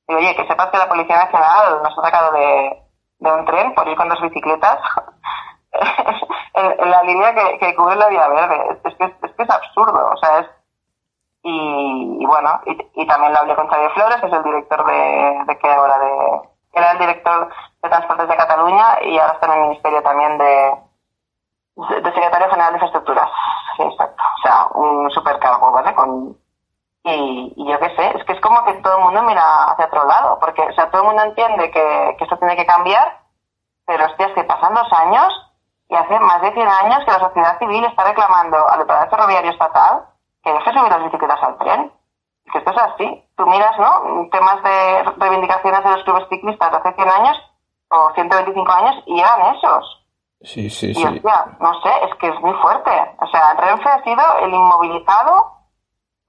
I: digo, oye, que sepas que la Policía Nacional nos ha sacado de, de un tren por ir con dos bicicletas en, la línea que, que cubre la vía verde. Es que es, que es absurdo, o sea, es y, y bueno, y, y también lo hablé con Xavier Flores, que es el director de, de que ahora de, era el director de Transportes de Cataluña y ahora está en el Ministerio también de, de, Secretario General de Infraestructuras. Exacto. O sea, un supercargo, ¿vale? Con, y, y yo qué sé, es que es como que todo el mundo mira hacia otro lado, porque, o sea, todo el mundo entiende que, que esto tiene que cambiar, pero hostia, es que pasan dos años y hace más de 100 años que la sociedad civil está reclamando al operador ferroviario estatal que deje subir las bicicletas al tren. Es que esto es así. Tú miras, ¿no? Temas de reivindicaciones de los clubes ciclistas de hace 100 años o 125 años y eran esos.
C: Sí, sí,
I: Y
C: sí.
I: hostia, no sé, es que es muy fuerte. O sea, Renfe ha sido el inmovilizado,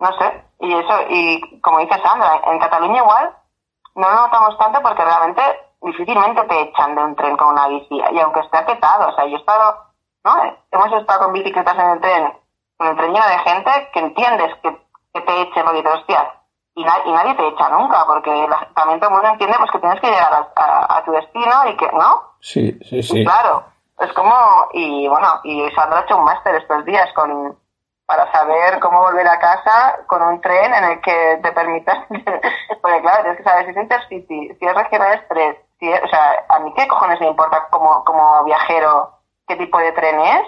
I: no sé, y eso, y como dice Sandra, en Cataluña igual no lo notamos tanto porque realmente difícilmente te echan de un tren con una bici, y aunque esté petado, o sea, yo he estado, ¿no? Hemos estado con bicicletas en el tren, con el tren lleno de gente que entiendes que, que te echen porque te hostia, y, nadie te echa nunca, porque también todo el mundo entiende pues que tienes que llegar a, tu destino y que, ¿no?
C: Sí, sí, sí.
I: claro, es como, y bueno, y Sandra ha hecho un máster estos días con para saber cómo volver a casa con un tren en el que te permita, porque claro, tienes que saber si es Intercity, si es Regional Express, si o sea, a mí qué cojones me importa como, como viajero qué tipo de tren es,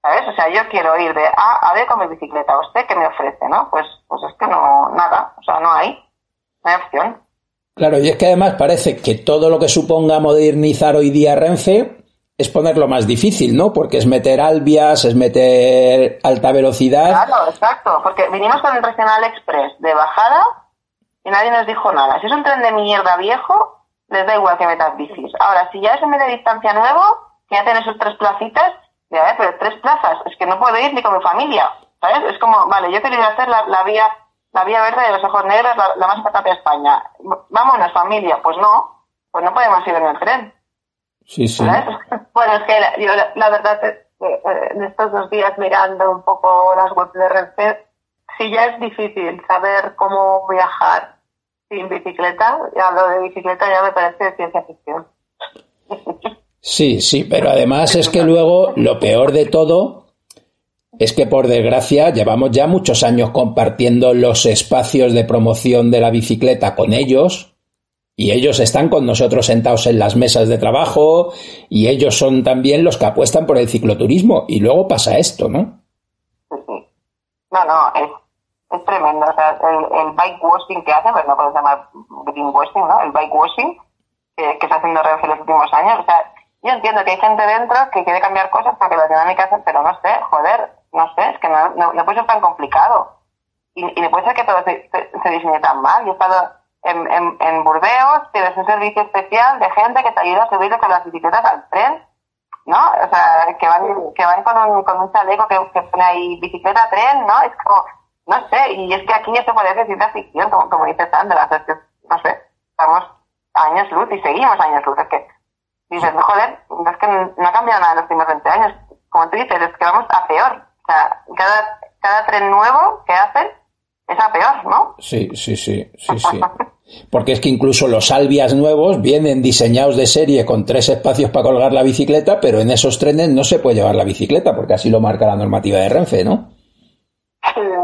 I: ¿sabes? O sea, yo quiero ir de A a B con mi bicicleta, ¿usted qué me ofrece, no? Pues, pues es que no, nada, o sea, no hay, no hay opción.
C: Claro, y es que además parece que todo lo que suponga modernizar hoy día Renfe es ponerlo más difícil, ¿no? Porque es meter albias, es meter alta velocidad.
I: Claro, exacto, porque vinimos con el Regional Express de bajada y nadie nos dijo nada. Si es un tren de mierda viejo, les da igual que metas bicis. Ahora, si ya es un media distancia nuevo, que ya tiene sus tres placitas, ya, ver, pero tres plazas, es que no puedo ir ni con mi familia, ¿sabes? Es como, vale, yo quiero ir a hacer la, vía la vía verde de los ojos negros, la, más patata de España. Vámonos, familia. Pues no, pues no podemos ir en el tren.
C: Sí, sí.
H: Bueno, es que yo la, verdad es que eh, en estos dos días mirando un poco las webs de Renfe, si ya es difícil saber cómo viajar sin bicicleta, ya lo de bicicleta ya me parece de ciencia ficción.
C: Sí, sí, pero además es que luego lo peor de todo es que por desgracia llevamos ya muchos años compartiendo los espacios de promoción de la bicicleta con ellos y ellos están con nosotros sentados en las mesas de trabajo y ellos son también los que apuestan por el cicloturismo. Y luego pasa esto, ¿no?
I: No, no, es, es tremendo. O sea, el, bike washing que hacen, pues no puedo llamar washing, ¿no? El bike washing que, que está haciendo Renfe en los últimos años. O sea, yo entiendo que hay gente dentro que quiere cambiar cosas porque las dinámicas, pero no sé, joder, no sé, es que no, no, puede ser tan complicado. Y, y no puede ser que todo se, se, diseñe tan mal. Yo he estado en, en, en, Burdeos tienes un servicio especial de gente que te ayuda a subirte con las bicicletas al tren, ¿no? O sea, que van, que van con un, con un chaleco que, que pone ahí bicicleta, tren, ¿no? Es como, no sé, y es que aquí esto parece ciencia ficción, como, como dice Sandra, es que, no sé, estamos años luz y seguimos años luz, es que dices, no, joder, es que no ha cambiado nada en los últimos 20 años, como tú dices, es que vamos a peor, o sea, cada, cada tren nuevo que hacen es a peor, ¿no?
C: Sí, sí, sí, sí, sí. Porque es que incluso los Albias nuevos vienen diseñados de serie con tres espacios para colgar la bicicleta, pero en esos trenes no se puede llevar la bicicleta, porque así lo marca la normativa de Renfe, ¿no?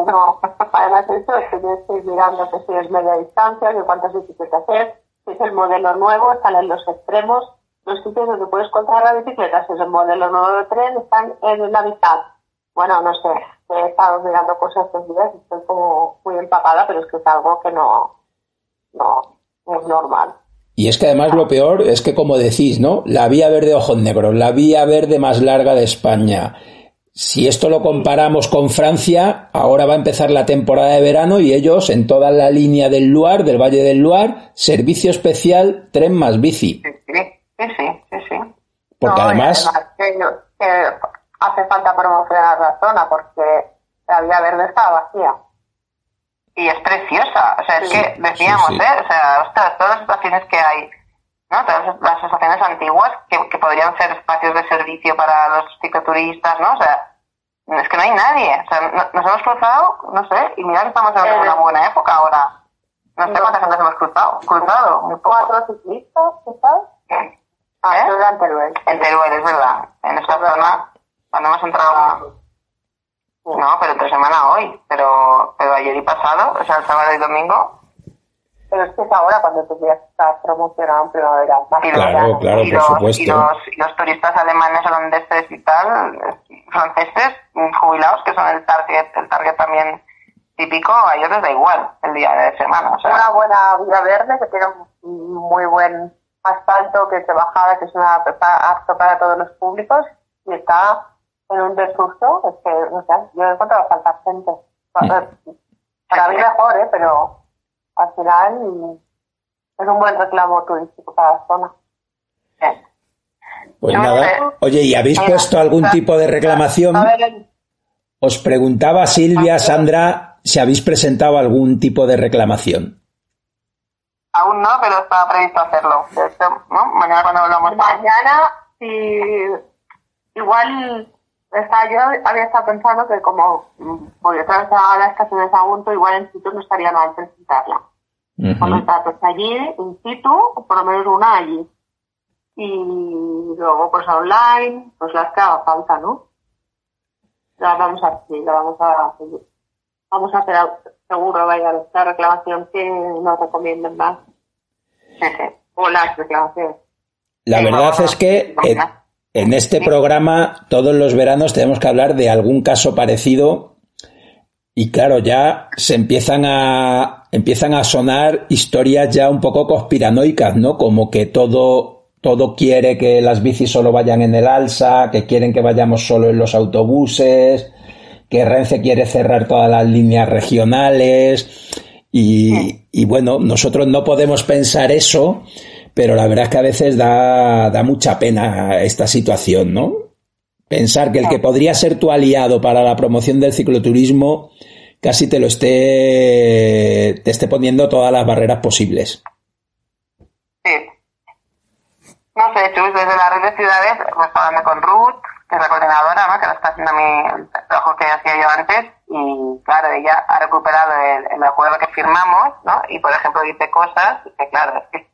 H: No, además eso es que yo estoy mirando que si es media distancia, que cuántas bicicletas es, si es el modelo nuevo, están en los extremos, los sitios donde puedes colgar la bicicleta, si es el modelo nuevo de tren, están en la mitad. Bueno, no sé, he estado mirando cosas estos días y estoy como muy empapada, pero es que es algo que no, no, es normal.
C: Y es que además lo peor es que, como decís, ¿no? La vía verde ojos negros, la vía verde más larga de España. Si esto lo comparamos con Francia, ahora va a empezar la temporada de verano y ellos en toda la línea del Luar, del Valle del Luar, servicio especial, tren más bici.
I: Sí, sí, sí, sí.
C: Porque además...
H: hace falta promocionar la zona porque la vía verde está vacía
I: y es preciosa. O sea, es que decíamos, ¿eh? O sea, ostras, todas las estaciones que hay, ¿no? Todas las estaciones antiguas que, que podrían ser espacios de servicio para los cicloturistas, ¿no? O sea, es que no hay nadie. O sea, nos hemos cruzado, no sé, y mira que estamos en una buena época ahora. No sé cuántas gente hemos cruzado. Cruzado, muy poco.
H: ¿Cuatro ciclistas, sabes?
I: ¿Eh?
H: Ah, ¿Eh? en Teruel.
I: En Teruel, es verdad. En esta zona, cuando hemos entrado no, pero entre semana hoy, pero, pero ayer y pasado, o sea, el sábado y domingo.
H: Pero es que es ahora cuando tú ya estás promocionado en primavera.
C: Claro, claro, por supuesto.
I: Y los, y los, turistas alemanes, holandeses y tal, franceses, jubilados, que son el target, el target también típico, a ellos les da igual el día de semana. O sea.
H: Una buena vía verde que tiene un muy buen asfalto, que se bajada, que es una apto para todos los públicos y está en un desuso, es que, no sé, yo he encontrado falta gente. Para mí mejor, ¿eh? Pero al final es un buen reclamo turístico para la zona.
C: Pues nada. Oye, ¿y habéis puesto algún tipo de reclamación? Os preguntaba Silvia, Sandra, si habéis presentado algún tipo de reclamación.
I: Aún no, pero estaba previsto hacerlo. ¿no? Mañana cuando hablamos.
H: Mañana, si igual Está, yo había estado pensando que como mm, por detrás de la estación de Sagunto, igual en sitio no estaría mal presentarla. Con los datos allí, in situ, por lo menos una allí. Y luego, pues online, pues las que haga falta, ¿no? La vamos a sí, la vamos a seguir. Vamos a hacer seguro, vaya, esta reclamación que nos recomienden más. O las reclamaciones.
C: La verdad
H: a-
C: es que
H: vamos
C: en, este programa todos los veranos tenemos que hablar de algún caso parecido y claro, ya se empiezan a empiezan a sonar historias ya un poco conspiranoicas, ¿no? Como que todo todo quiere que las bicis solo vayan en el alza, que quieren que vayamos solo en los autobuses, que Renfe quiere cerrar todas las líneas regionales y, y bueno, nosotros no podemos pensar eso, pero la verdad es que a veces da, da mucha pena esta situación, ¿no? Pensar que el que podría ser tu aliado para la promoción del cicloturismo casi te lo esté, te esté poniendo todas las barreras posibles.
I: Sí. No sé, Chus, desde la red de ciudades, pues hablando con Ruth, que es la coordinadora, ¿no? Que lo está haciendo mi el trabajo que hacía yo antes, y claro, ella ha recuperado el, el acuerdo que firmamos, ¿no? Y por ejemplo dice cosas que claro, es que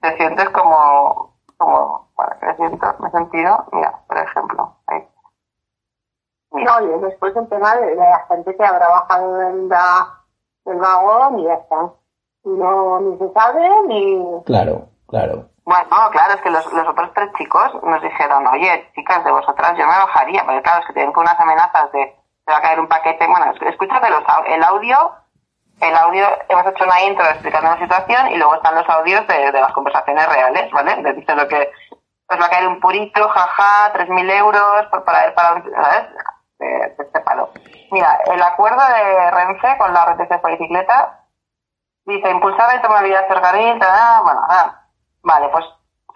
I: te sientes como, como, bueno, me siento, me he sentido, mira, por ejemplo, ahí.
H: No, y después el tema de, la gente que habrá bajado del, da- del vagón y ya está. Y no, ni se sabe, ni...
C: Claro, claro.
I: Bueno, claro, es que los, los otros tres chicos nos dijeron, oye, chicas, de vosotras yo me bajaría, porque claro, es que tienen con unas amenazas de se va a caer un paquete. Bueno, es- escúchate los, el audio, el audio, hemos hecho una intro explicando la situación y luego están los audios de, de las conversaciones reales, ¿vale? De dice lo que pues va a caer un purito, jaja, 3.000 euros por para ir para ¿sabes? De, de este palo. Mira, el acuerdo de Renfe con la red de bicicleta dice impulsar la intermodalidad ferrocarril, bueno, nada. Vale, pues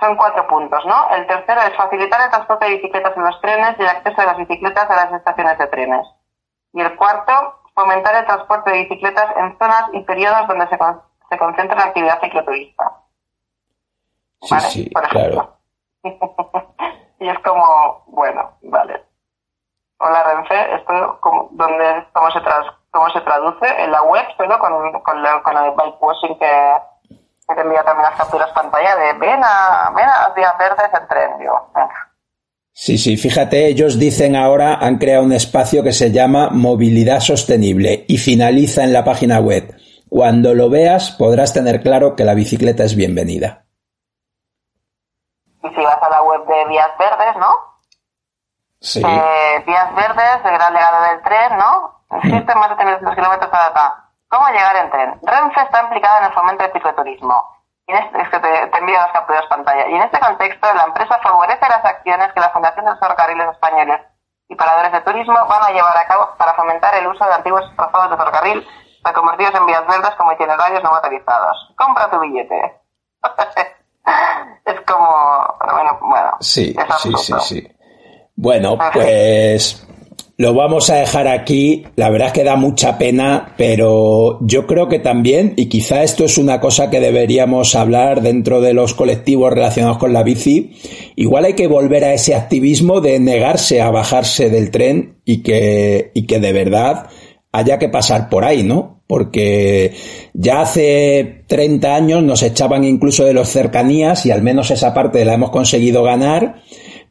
I: son cuatro puntos, ¿no? El tercero es facilitar el transporte de bicicletas en los trenes y el acceso de las bicicletas a las estaciones de trenes. Y el cuarto, fomentar el transporte de bicicletas en zonas y periodos donde se, con- se concentra la actividad cicloturista.
C: Sí,
I: ¿Vale?
C: sí,
I: Por
C: claro.
I: y es como, bueno, vale. Hola Renfe, esto como, ¿dónde, cómo, se tras, ¿cómo se traduce? En la web, solo con, con, la- con el bikewashing que, que te envía también las capturas pantalla de ven a, ven a las días verdes en tren. Digo, venga.
C: Sí, sí, fíjate, ellos dicen ahora, han creado un espacio que se llama Movilidad Sostenible y finaliza en la página web. Cuando lo veas podrás tener claro que la bicicleta es bienvenida.
I: Y si vas a la web de Vías Verdes, ¿no?
C: Sí.
I: Eh, Vías Verdes, el gran legado del tren, ¿no? Existen más de 300 kilómetros para acá. ¿Cómo llegar en tren? Renfe está implicada en el fomento del cicloturismo. En este, es que te, te envío las capturas pantalla. Y en este contexto, la empresa favorece las acciones que la Fundación de los Ferrocarriles Españoles y Paradores de Turismo van a llevar a cabo para fomentar el uso de antiguos trazados de ferrocarril reconvertidos en vías verdes como itinerarios no motorizados. Compra tu billete. es como, bueno, bueno.
C: Sí, sí, sí, sí. Bueno, pues lo vamos a dejar aquí. La verdad es que da mucha pena, pero yo creo que también, y quizá esto es una cosa que deberíamos hablar dentro de los colectivos relacionados con la bici, igual hay que volver a ese activismo de negarse a bajarse del tren y que, y que de verdad haya que pasar por ahí, ¿no? Porque ya hace 30 años nos echaban incluso de los cercanías y al menos esa parte la hemos conseguido ganar,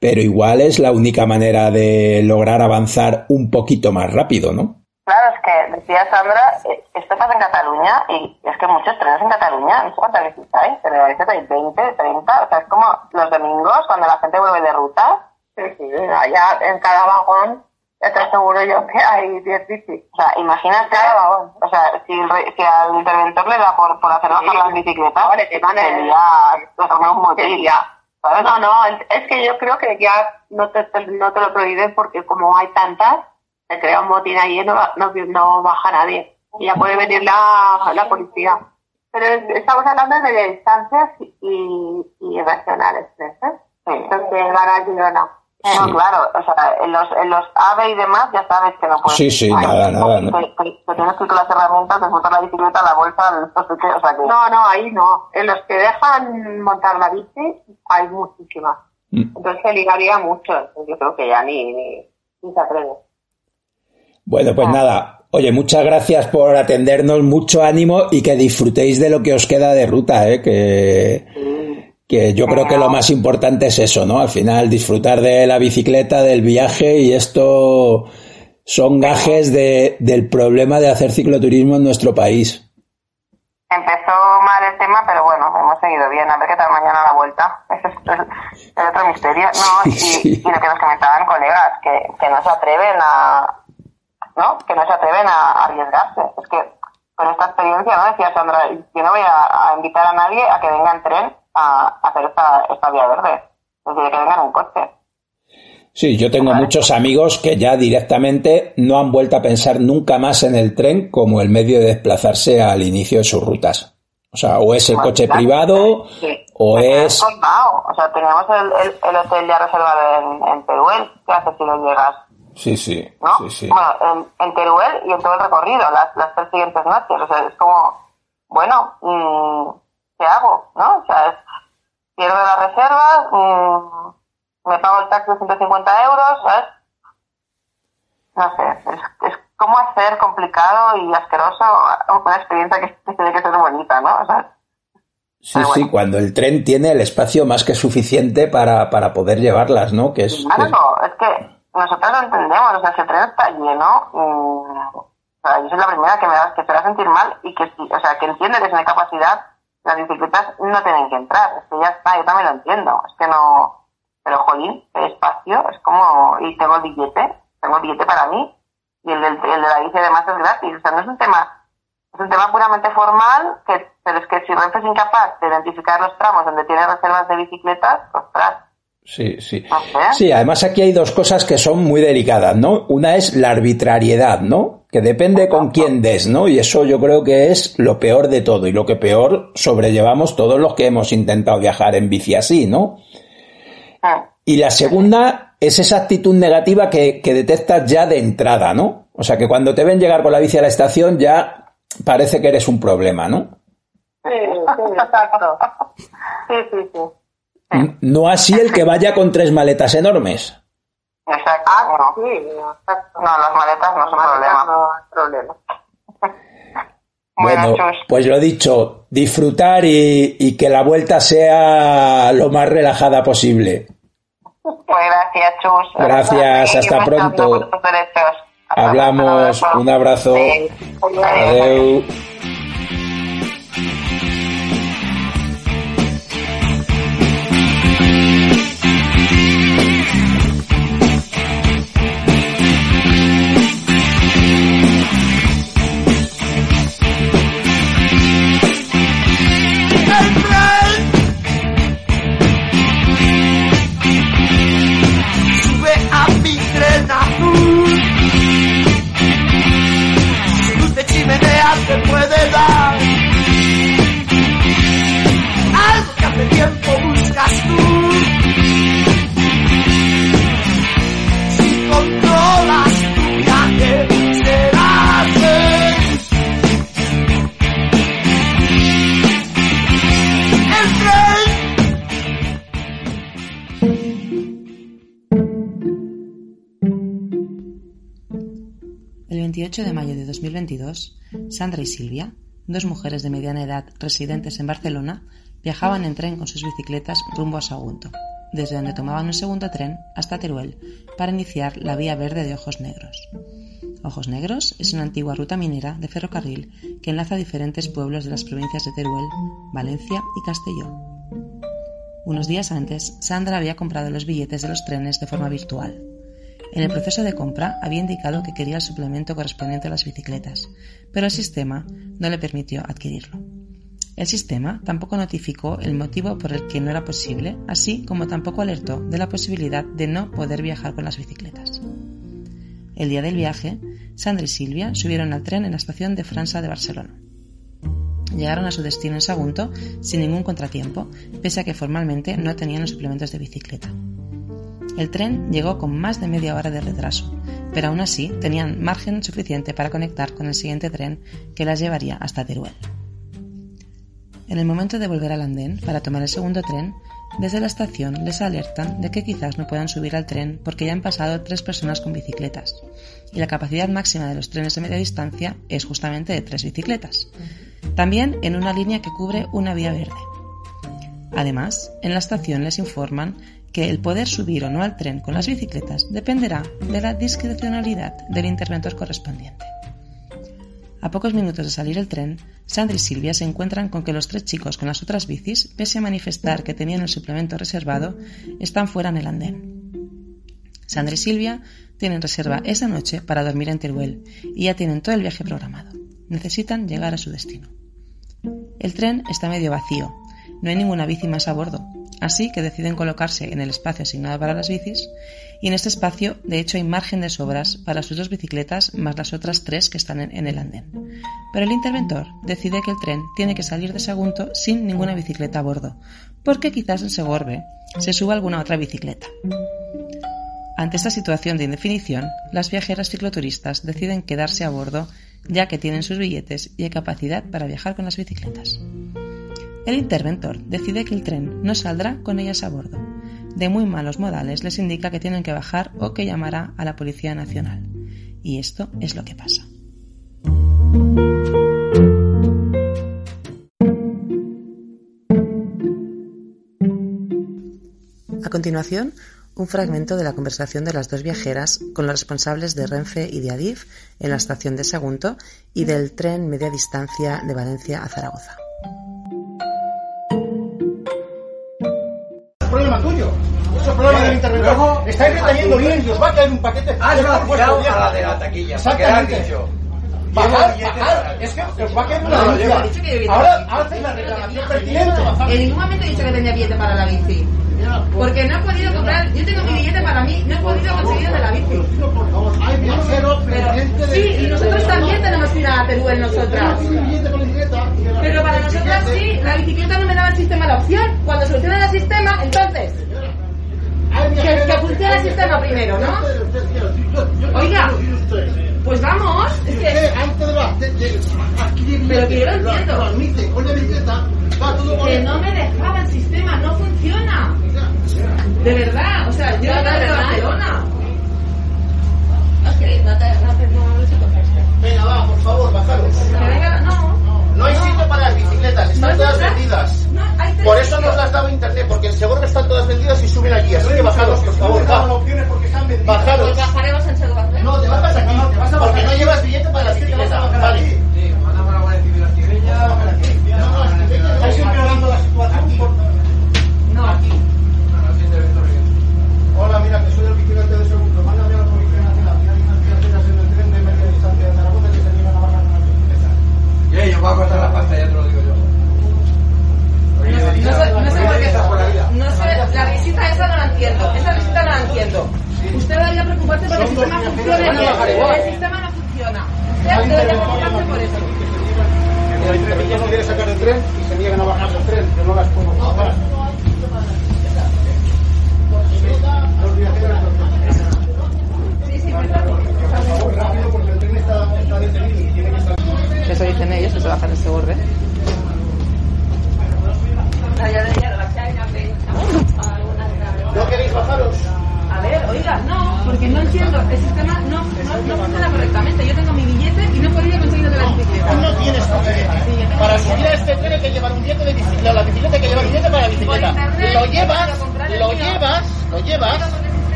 C: pero igual es la única manera de lograr avanzar un poquito más rápido, ¿no?
I: Claro, es que decía Sandra, eh, esto pasa en Cataluña y es que muchos trenes en Cataluña, no sé cuántas veces hay, pero a veces hay 20, 30, o sea, es como los domingos cuando la gente vuelve de ruta.
H: Sí, sí, allá en cada vagón, ya te aseguro yo que hay 10 bicis.
I: O sea, imagínate, o sea, si, el re- si al interventor le da por, por hacer bajar las bicicletas,
H: Vale, te
I: sería hacerme un motín.
H: No, no, es que yo creo que ya no te, te- no te lo prohíben porque como hay tantas, se crea un motín ahí y no, no, no baja nadie. Y ya puede venir la, la policía. Pero es- estamos hablando de distancias y, y regionales, ¿eh? Entonces van a Girona.
I: No, claro, o sea, en los, en los AVE y demás ya sabes que no puedes.
C: Sí, sí, nada, nada, no.
I: Que, que- que tienes que ir con las herramientas, desmontar la bicicleta, la bolsa, el no sé qué, o sea que...
H: No, no, ahí no. En los que dejan montar la bici hay muchísimas.
C: Mm.
H: Entonces se ligaría mucho. Yo creo que ya ni, ni,
I: y se atreve.
C: Bueno, pues nada. Oye, muchas gracias por atendernos, mucho ánimo y que disfrutéis de lo que os queda de ruta, ¿eh? que, que yo creo que lo más importante es eso, ¿no? Al final disfrutar de la bicicleta, del viaje y esto son gajes de, del problema de hacer cicloturismo en nuestro país.
I: Empezó mal el tema, pero bueno, hemos seguido bien. A ver qué tal mañana la vuelta. Ese es el, otro misterio. No, y,
C: Sí.
I: y lo que nos comentaban colegas, que, que no se atreven a, ¿no? Que no se atreven a, a arriesgarse. Es que con esta experiencia, ¿no? Decía Sandra, yo no voy a, a invitar a nadie a que venga en tren a, a hacer esta, esta vía verde. Es decir, que vengan en coche.
C: Sí, yo tengo muchos amigos que ya directamente no han vuelto a pensar nunca más en el tren como el medio de desplazarse al inicio de sus rutas. O sea, o es el coche privado
I: Sí.
C: o es...
I: O sea, teníamos el, el, el hotel ya reservado en, en Teruel. ¿Qué haces si no llegas?
C: Sí, sí,
I: ¿no?
C: sí, sí.
I: Bueno, en, en Teruel y en todo el recorrido, las, las tres siguientes noches. O sea, es como, bueno, mm, ¿qué hago? ¿No? O sea, es, pierdo la reserva, mm, me pago el taxi de 150 euros, ¿sabes? No sé, es, es como hacer complicado y asqueroso una experiencia que, tiene que ser bonita, ¿no? O sea,
C: Sí, sí, cuando el tren tiene el espacio más que suficiente para, para poder llevarlas, ¿no? Que es, que es-
I: Claro, es que nosotros lo entendemos, o sea, si el tren está lleno, mm, o sea, yo soy la primera que me va, que se va a sentir mal y que o sea, que entiende que no hay capacidad, las bicicletas no tienen que entrar, es que ya está, yo también lo entiendo, es que no, pero jolín, el espacio es como, y tengo el billete, tengo el billete para mí, y el, del, el de la bici además es gratis, o sea, no es un tema, es un tema puramente formal, que, pero es que si Renfe es incapaz de identificar los tramos donde tiene reservas de bicicletas, ostras,
C: Sí, sí. Sí, además aquí hay dos cosas que son muy delicadas, ¿no? Una es la arbitrariedad, ¿no? Que depende con quién des, ¿no? Y eso yo creo que es lo peor de todo y lo que peor sobrellevamos todos los que hemos intentado viajar en bici así, ¿no? Y la segunda es esa actitud negativa que, que detectas ya de entrada, ¿no? O sea, que cuando te ven llegar con la bici a la estación ya parece que eres un problema, ¿no?
I: Sí, sí, exacto. Sí, sí, sí.
C: No así el que vaya con tres maletas enormes.
I: Exacto. Ah, sí, exacto. No, las maletas no son problema. No es problema.
C: Bueno, pues lo dicho, disfrutar y, y que la vuelta sea lo más relajada posible.
I: Pues gracias, Chus.
C: Gracias, hasta pronto. Hablamos, un abrazo.
I: Sí.
J: Sube de
K: mayo de 2022, Sandra y Silvia, dos mujeres de mediana edad residentes en Barcelona, viajaban en tren con sus bicicletas rumbo a Sagunto, desde donde tomaban un segundo tren hasta Teruel para iniciar la vía verde de Ojos Negros. Ojos Negros es una antigua ruta minera de ferrocarril que enlaza diferentes pueblos de las provincias de Teruel, Valencia y Castellón. Unos días antes, Sandra había comprado los billetes de los trenes de forma virtual. En el proceso de compra había indicado que quería el suplemento correspondiente a las bicicletas, pero el sistema no le permitió adquirirlo. El sistema tampoco notificó el motivo por el que no era posible, así como tampoco alertó de la posibilidad de no poder viajar con las bicicletas. El día del viaje, Sandra y Silvia subieron al tren en la estación de França de Barcelona. Llegaron a su destino en Sagunto sin ningún contratiempo, pese a que formalmente no tenían los suplementos de bicicleta. El tren llegó con más de media hora de retraso, pero aún así tenían margen suficiente para conectar con el siguiente tren que las llevaría hasta Teruel. En el momento de volver al andén para tomar el segundo tren, Desde la estación les alertan de que quizás no puedan subir al tren porque ya han pasado tres personas con bicicletas y la capacidad máxima de los trenes de media distancia es justamente de tres bicicletas. También en una línea que cubre una vía verde. Además, en la estación les informan que el poder subir o no al tren con las bicicletas dependerá de la discrecionalidad del interventor correspondiente. A pocos minutos de salir el tren, Sandra y Silvia se encuentran con que los tres chicos con las otras bicis, pese a manifestar que tenían el suplemento reservado, están fuera en el andén. Sandra y Silvia tienen reserva esa noche para dormir en Teruel y ya tienen todo el viaje programado. Necesitan llegar a su destino. El tren está medio vacío, no hay ninguna bici más a bordo, así que deciden colocarse en el espacio asignado para las bicis y en este espacio de hecho hay margen de sobras para sus dos bicicletas más las otras tres que están en, el andén. Pero el interventor decide que el tren tiene que salir de Sagunto sin ninguna bicicleta a bordo, porque quizás en Segorbe se suba alguna otra bicicleta. Ante esta situación de indefinición, las viajeras cicloturistas deciden quedarse a bordo ya que tienen sus billetes y hay capacidad para viajar con las bicicletas. El interventor decide que el tren no saldrá con ellas a bordo. De muy malos modales les indica que tienen que bajar o que llamará a la Policía Nacional. Y esto es lo que pasa. A continuación, un fragmento de la conversación de las dos viajeras con los responsables de Renfe y de Adif en la estación de Sagunto y del tren media distancia de Valencia a Zaragoza.
L: Problema tuyo. Eso es problema del interventor. Estáis reteniendo bien y os va a caer un paquete.
M: Has vaciado a la de la taquilla.
L: Exactamente. Bajar, bajar. Es que os va a caer una denuncia. Ahora hacen la reclamación pertinente.
N: En ningún momento he dicho que tenía billete para la bici. Porque no he podido comprar, yo tengo mi billete para mí, no he podido conseguir de la bici. Pero, sí, y nosotros también tenemos que ir a Teruel nosotras. Pero para nosotras sí, la bicicleta no me daba el sistema la opción. Cuando soluciona el sistema, entonces. Que, que funcione el sistema primero, ¿no? Oiga, pues vamos. Es que... Pero que yo lo entiendo. Que no me dejaba el sistema, no funciona. De verdad, o sea, yo era de Barcelona. Ok, no te, no te, no
L: Venga, va, por favor, bajaros.
N: Venga, no.
L: No hay sitio para las bicicletas,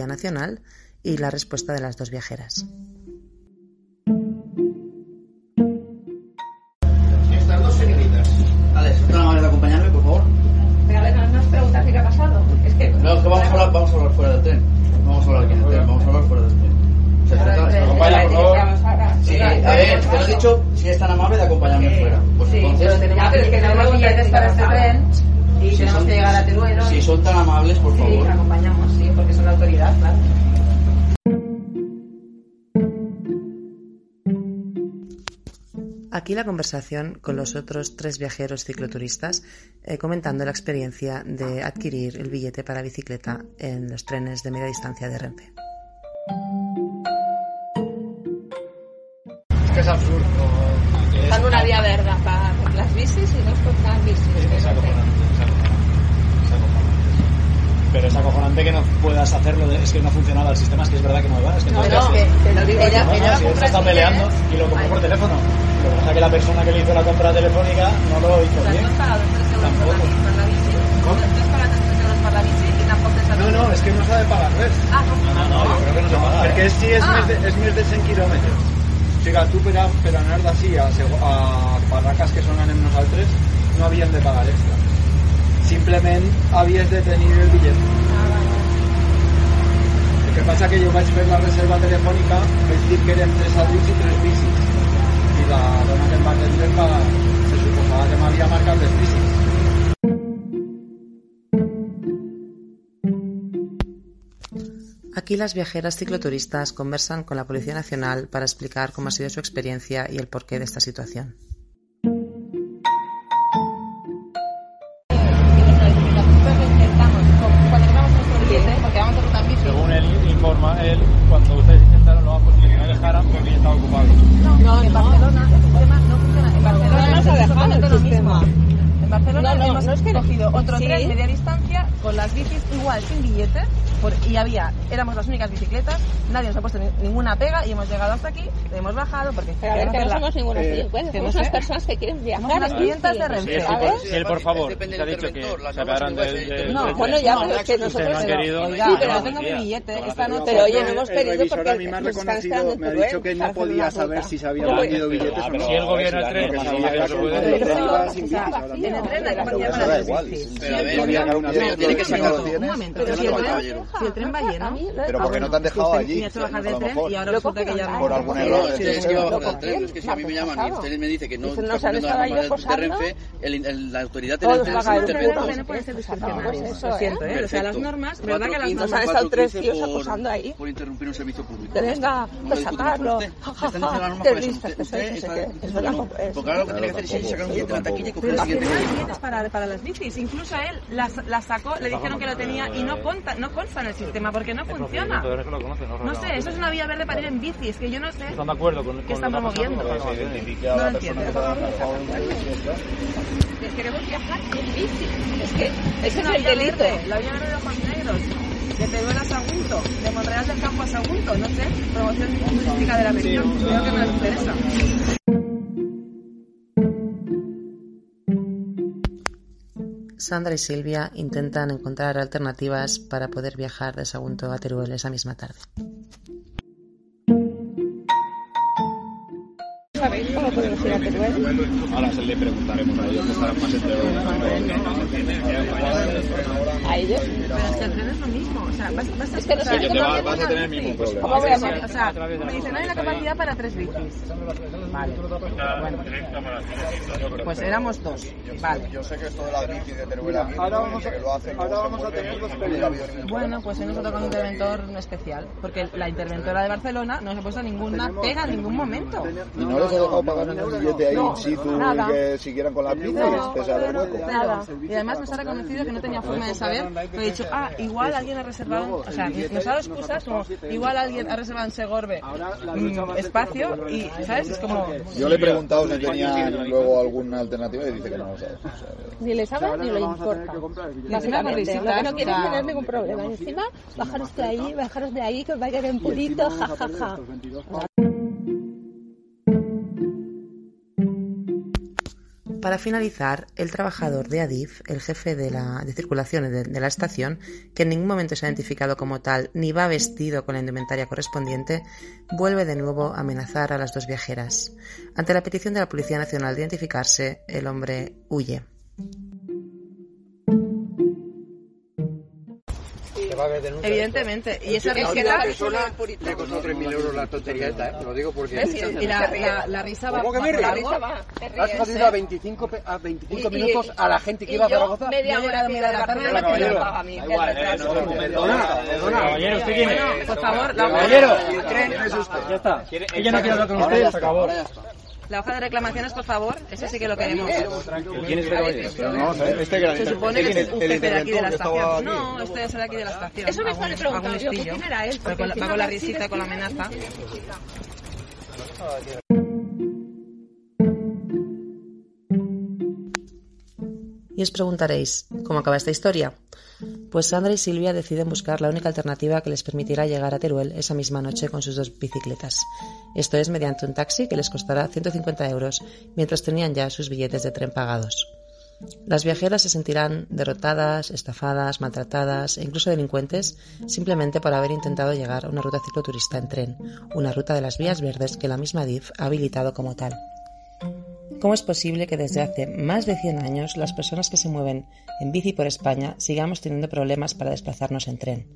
L: Policía Nacional y
N: la
K: respuesta de las dos viajeras.
L: Estas dos señoritas.
M: Alex, ¿estás tan amable de acompañarme, por favor?
N: Pero a ver, no nos preguntas qué ha pasado. Es que.
M: No, es que vamos a hablar, vamos a hablar fuera del tren. Vamos a hablar aquí en el tren, vamos a hablar fuera del tren. Se trata, se acompaña, por favor. Sí, a ver, te lo he dicho, si es tan amable de acompañarme fuera. Pues entonces,
N: ya, pero es que tenemos billetes para este tren. Y
M: Si
N: tenemos
M: son-
N: que llegar a Teruel.
M: Si son tan amables, por
N: Sí,
M: favor.
N: acompañamos, sí, porque son la autoridad, claro.
K: Aquí la conversación con los otros tres viajeros cicloturistas eh, comentando la experiencia de adquirir el billete para bicicleta en los trenes de media distancia de Renfe.
O: Es que es absurdo.
P: Fan una vía verda para las bicis y no es por las bicis.
O: Es acojonante, es acojonante, es acojonante. Pero es acojonante que no puedas hacerlo, de- es que no funcionaba el sistema, es que es verdad que no va, es que
P: No,
O: entonces-
P: no, que te lo digo
O: No, no,
P: Ella
O: si está peleando y lo compró por teléfono. Lo que pasa es que la persona que le hizo la compra telefónica no lo hizo bien. Tampoco. No, no, es que no sabe pagar res.
P: Ah,
O: No, no, yo creo que no se paga.
Q: Perquè és, sí, és,
P: Ah.
Q: més de, és més de 100 quilòmetres. O sigui, tu per, a, per anar d'ací a, barraques que són anem nosaltres no havíem de pagar extra. Simplement havies de tenir el bitllet. El que passa que jo vaig fer la reserva telefònica, vaig dir que eren tres adults i tres bicis. I la dona que em va atendre va, se suposava que m'havia marcat les bicis.
K: Aquí las viajeras cicloturistas conversan con la Policía Nacional para explicar cómo ha sido su experiencia y el porqué de esta situación.
O: Según él cuando ustedes intentaron lo han puesto que no dejaran porque ya estaba ocupado.
N: No, en Barcelona el sistema no funciona. En Barcelona
P: No nos ha
N: es
P: dejado el sistema.
N: En Barcelona
P: No, no,
N: hemos
P: no es que-
N: cogido otro
P: Sí.
N: tren media distancia con las bicis igual, sin billete, por- y había, éramos las únicas bicicletas, nadie nos ha puesto ni- ninguna pega y hemos llegado hasta aquí, hemos bajado porque
P: Pero a ver, que no somos ningunos
N: Eh,
P: delincuentes,
N: que
P: somos
N: no
P: unas
N: sé.
P: personas que quieren viajar.
N: Somos clientas de Renfe,
O: Sí,
N: ¿sabes?
O: sí, él, por favor,
M: Depende
O: se ha
M: del
O: dicho que se
M: igual,
O: del...
M: el-
N: No,
P: bueno, ya,
O: no,
P: pero es que nosotros
O: han
P: no.
O: querido...
N: Oiga,
P: Sí,
N: yo
P: pero-
N: no tengo mi billete, esta noche...
P: Pero oye, no hemos
Q: el
P: pedido porque
Q: a
P: nos están
Q: reconocido, me ha dicho que no podía saber si se había vendido billetes o no.
O: Si el gobierno del tren,
Q: Porque
O: pues
M: da igual. Pero a ver, tiene que sacar
N: Un
M: tienes.
N: momento,
M: Pero
N: si
M: no
N: el
M: va
N: tren-
M: caballero.
N: si el tren va lleno...
M: Pero ¿por qué no te han dejado allí?
N: Y ahora resulta que ya.
M: Por algún error. Es que del tren. Es si a mí me llaman y usted me dice que no está cumpliendo las normas de- de. Renfe, la autoridad del tren
P: pagan
M: es
P: el
M: interventor.
P: puto.
N: no puede ser.
P: Pues eso,
N: Lo siento,
P: ¿eh?
N: ¿eh? O sea, las normas, ¿verdad que las
M: 4.15,
P: Nos han
N: normas...
P: tres
M: 4.15
P: tíos acosando ahí.
M: Por interrumpir un servicio público.
P: Venga, pues sacarlo.
M: diciendo las normas por eso. Usted está- Porque ahora lo que tiene que hacer es sacar un billete en la taquilla y coger el siguiente
N: no para, para las bicis. Incluso él las, las sacó, le dijeron que lo tenía y no, conta, no consta en el sistema porque no funciona.
O: Eso ¿no?
N: No sé, eso es una vía verde para ir en bici. Es que yo no sé
O: ¿Están de acuerdo con,
N: qué están promoviendo. No lo entiendo.
P: Que queremos viajar en bici. Es que ese
N: Es
P: es
N: una
P: el
N: vía
P: delito.
N: verde, la vía verde de ojos negros. De Teruel a Sagunto, de Monreal del Campo a Sagunto, no sé, promoción turística de la región. Creo que me interesa.
K: Sandra y Silvia intentan encontrar alternativas para poder viajar de Sagunto a Teruel esa misma tarde.
P: Cómo podemos ir a Teruel?
O: Ahora se le preguntaremos a ellos que estarán más
P: ¿A ellos?
N: Pero es que el tren es lo mismo. O sea, vas, vas a,
P: Es que no sé
O: vas a tener el mismo problema.
P: ¿Cómo voy a
N: Sí,
P: hacer?
N: o sea, me dicen, no hay la capacidad para tres bicis. Vale. Bueno. Pues éramos dos. Vale.
R: Yo sé que esto de las bicis de Teruel a
Q: Ahora vamos a-
R: que lo hacen,
Q: ahora vamos a tener
R: y
Q: peleas.
N: Bueno, pues hoy nos ha tocado un interventor especial, porque la interventora de Barcelona no se ha puesto ninguna pega en ningún momento.
R: ¿Y no he dejado pagar ningún billete ahí
N: No,
R: in situ
N: nada.
R: y que siguieran con las bicis,
N: No,
R: pese al hueco?
N: Nada. Y además nos ha reconocido que no tenía forma de saber. Me ha dicho, ah, igual alguien ha reservado, o sea, nos ha dado excusas como, igual alguien ha reservado en Segorbe mm, espacio y, ¿sabes? Es como...
R: Yo le he preguntado si tenían luego alguna alternativa y dice que no lo sabe. O sea,
P: Ni le sabe ni le importa. Básicamente, lo que no quieren es tener ningún problema. Encima, bajaros de ahí, bajaros de ahí, que os va a quedar en purito, ja, ja, ja.
K: Para finalizar, el trabajador de Adif, el jefe de, la, de circulación de, de la estación, que en ningún momento se ha identificado como tal ni va vestido con la indumentaria correspondiente, vuelve de nuevo a amenazar a las dos viajeras. Ante la petición de la Policía Nacional de identificarse, el hombre huye.
P: Va a haber denuncia.
N: Evidentemente. Y esa
P: Es que la persona le costó 3.000 euros la tontería esta, ¿eh? Lo digo porque...
N: La, risa va
P: ¿Cómo que me. Has jodido a 25, pe- a 25
N: Y- y-
P: minutos a la gente que iba a Zaragoza.
N: media hora
P: la tarde
N: la
P: paga a mí.
N: Eh,
P: Perdona, perdona.
M: Caballero, ¿usted quién es?
N: Bueno, por favor, la hoja,
M: Caballero.
N: de,
M: Ya está. Ella no quiere hablar con usted, se acabó.
N: La hoja de reclamaciones, por favor. Ese sí que lo queremos.
M: ¿Quién es
R: no, ¿sabes? Este
N: Se supone que es un
R: el
N: jefe de aquí de la estación. No, este es el de aquí de la estación.
S: Eso mismo le
N: Algún-
S: preguntaba
N: algún
S: yo,
N: listillo.
S: ¿quién era él?
N: Pero con con la risita y con la amenaza.
K: Y os preguntaréis, ¿cómo acaba esta historia? Pues Sandra y Silvia deciden buscar la única alternativa que les permitirá llegar a Teruel esa misma noche con sus dos bicicletas. Esto es mediante un taxi que les costará 150 euros, mientras tenían ya sus billetes de tren pagados. Las viajeras se sentirán derrotadas, estafadas, maltratadas e incluso delincuentes simplemente por haber intentado llegar a una ruta cicloturista en tren, una ruta de las vías verdes que la misma DIF ha habilitado como tal. ¿Cómo es posible que desde hace más de 100 años las personas que se mueven en bici por España sigamos teniendo problemas para desplazarnos en tren?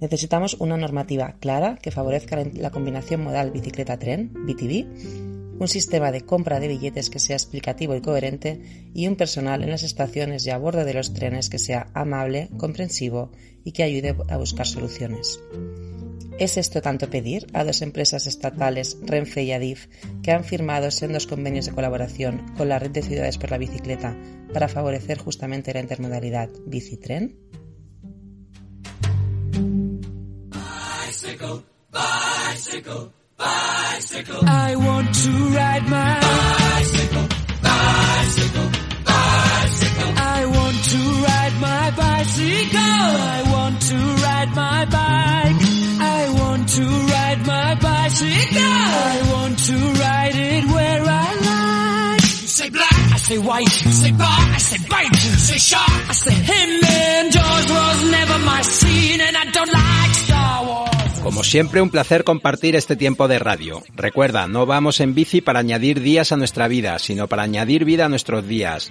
K: Necesitamos una normativa clara que favorezca la- combinación modal bicicleta-tren, BTV, un sistema de compra de billetes que sea explicativo y coherente y un personal en las estaciones y a bordo de los trenes que sea amable, comprensivo y que ayude a buscar soluciones. ¿Es esto tanto pedir a dos empresas estatales, Renfe y Adif, que han firmado sendos convenios de colaboración con la red de ciudades por la bicicleta para favorecer justamente la intermodalidad bici-tren?
A: Bicycle, bicycle, bicycle. I want to ride my bicycle, bicycle, bicycle. I want to ride my bicycle. I want to ride my bike.
C: Como siempre, un placer compartir este tiempo de radio. Recuerda, no vamos en bici para añadir días a nuestra vida, sino para añadir vida a nuestros días.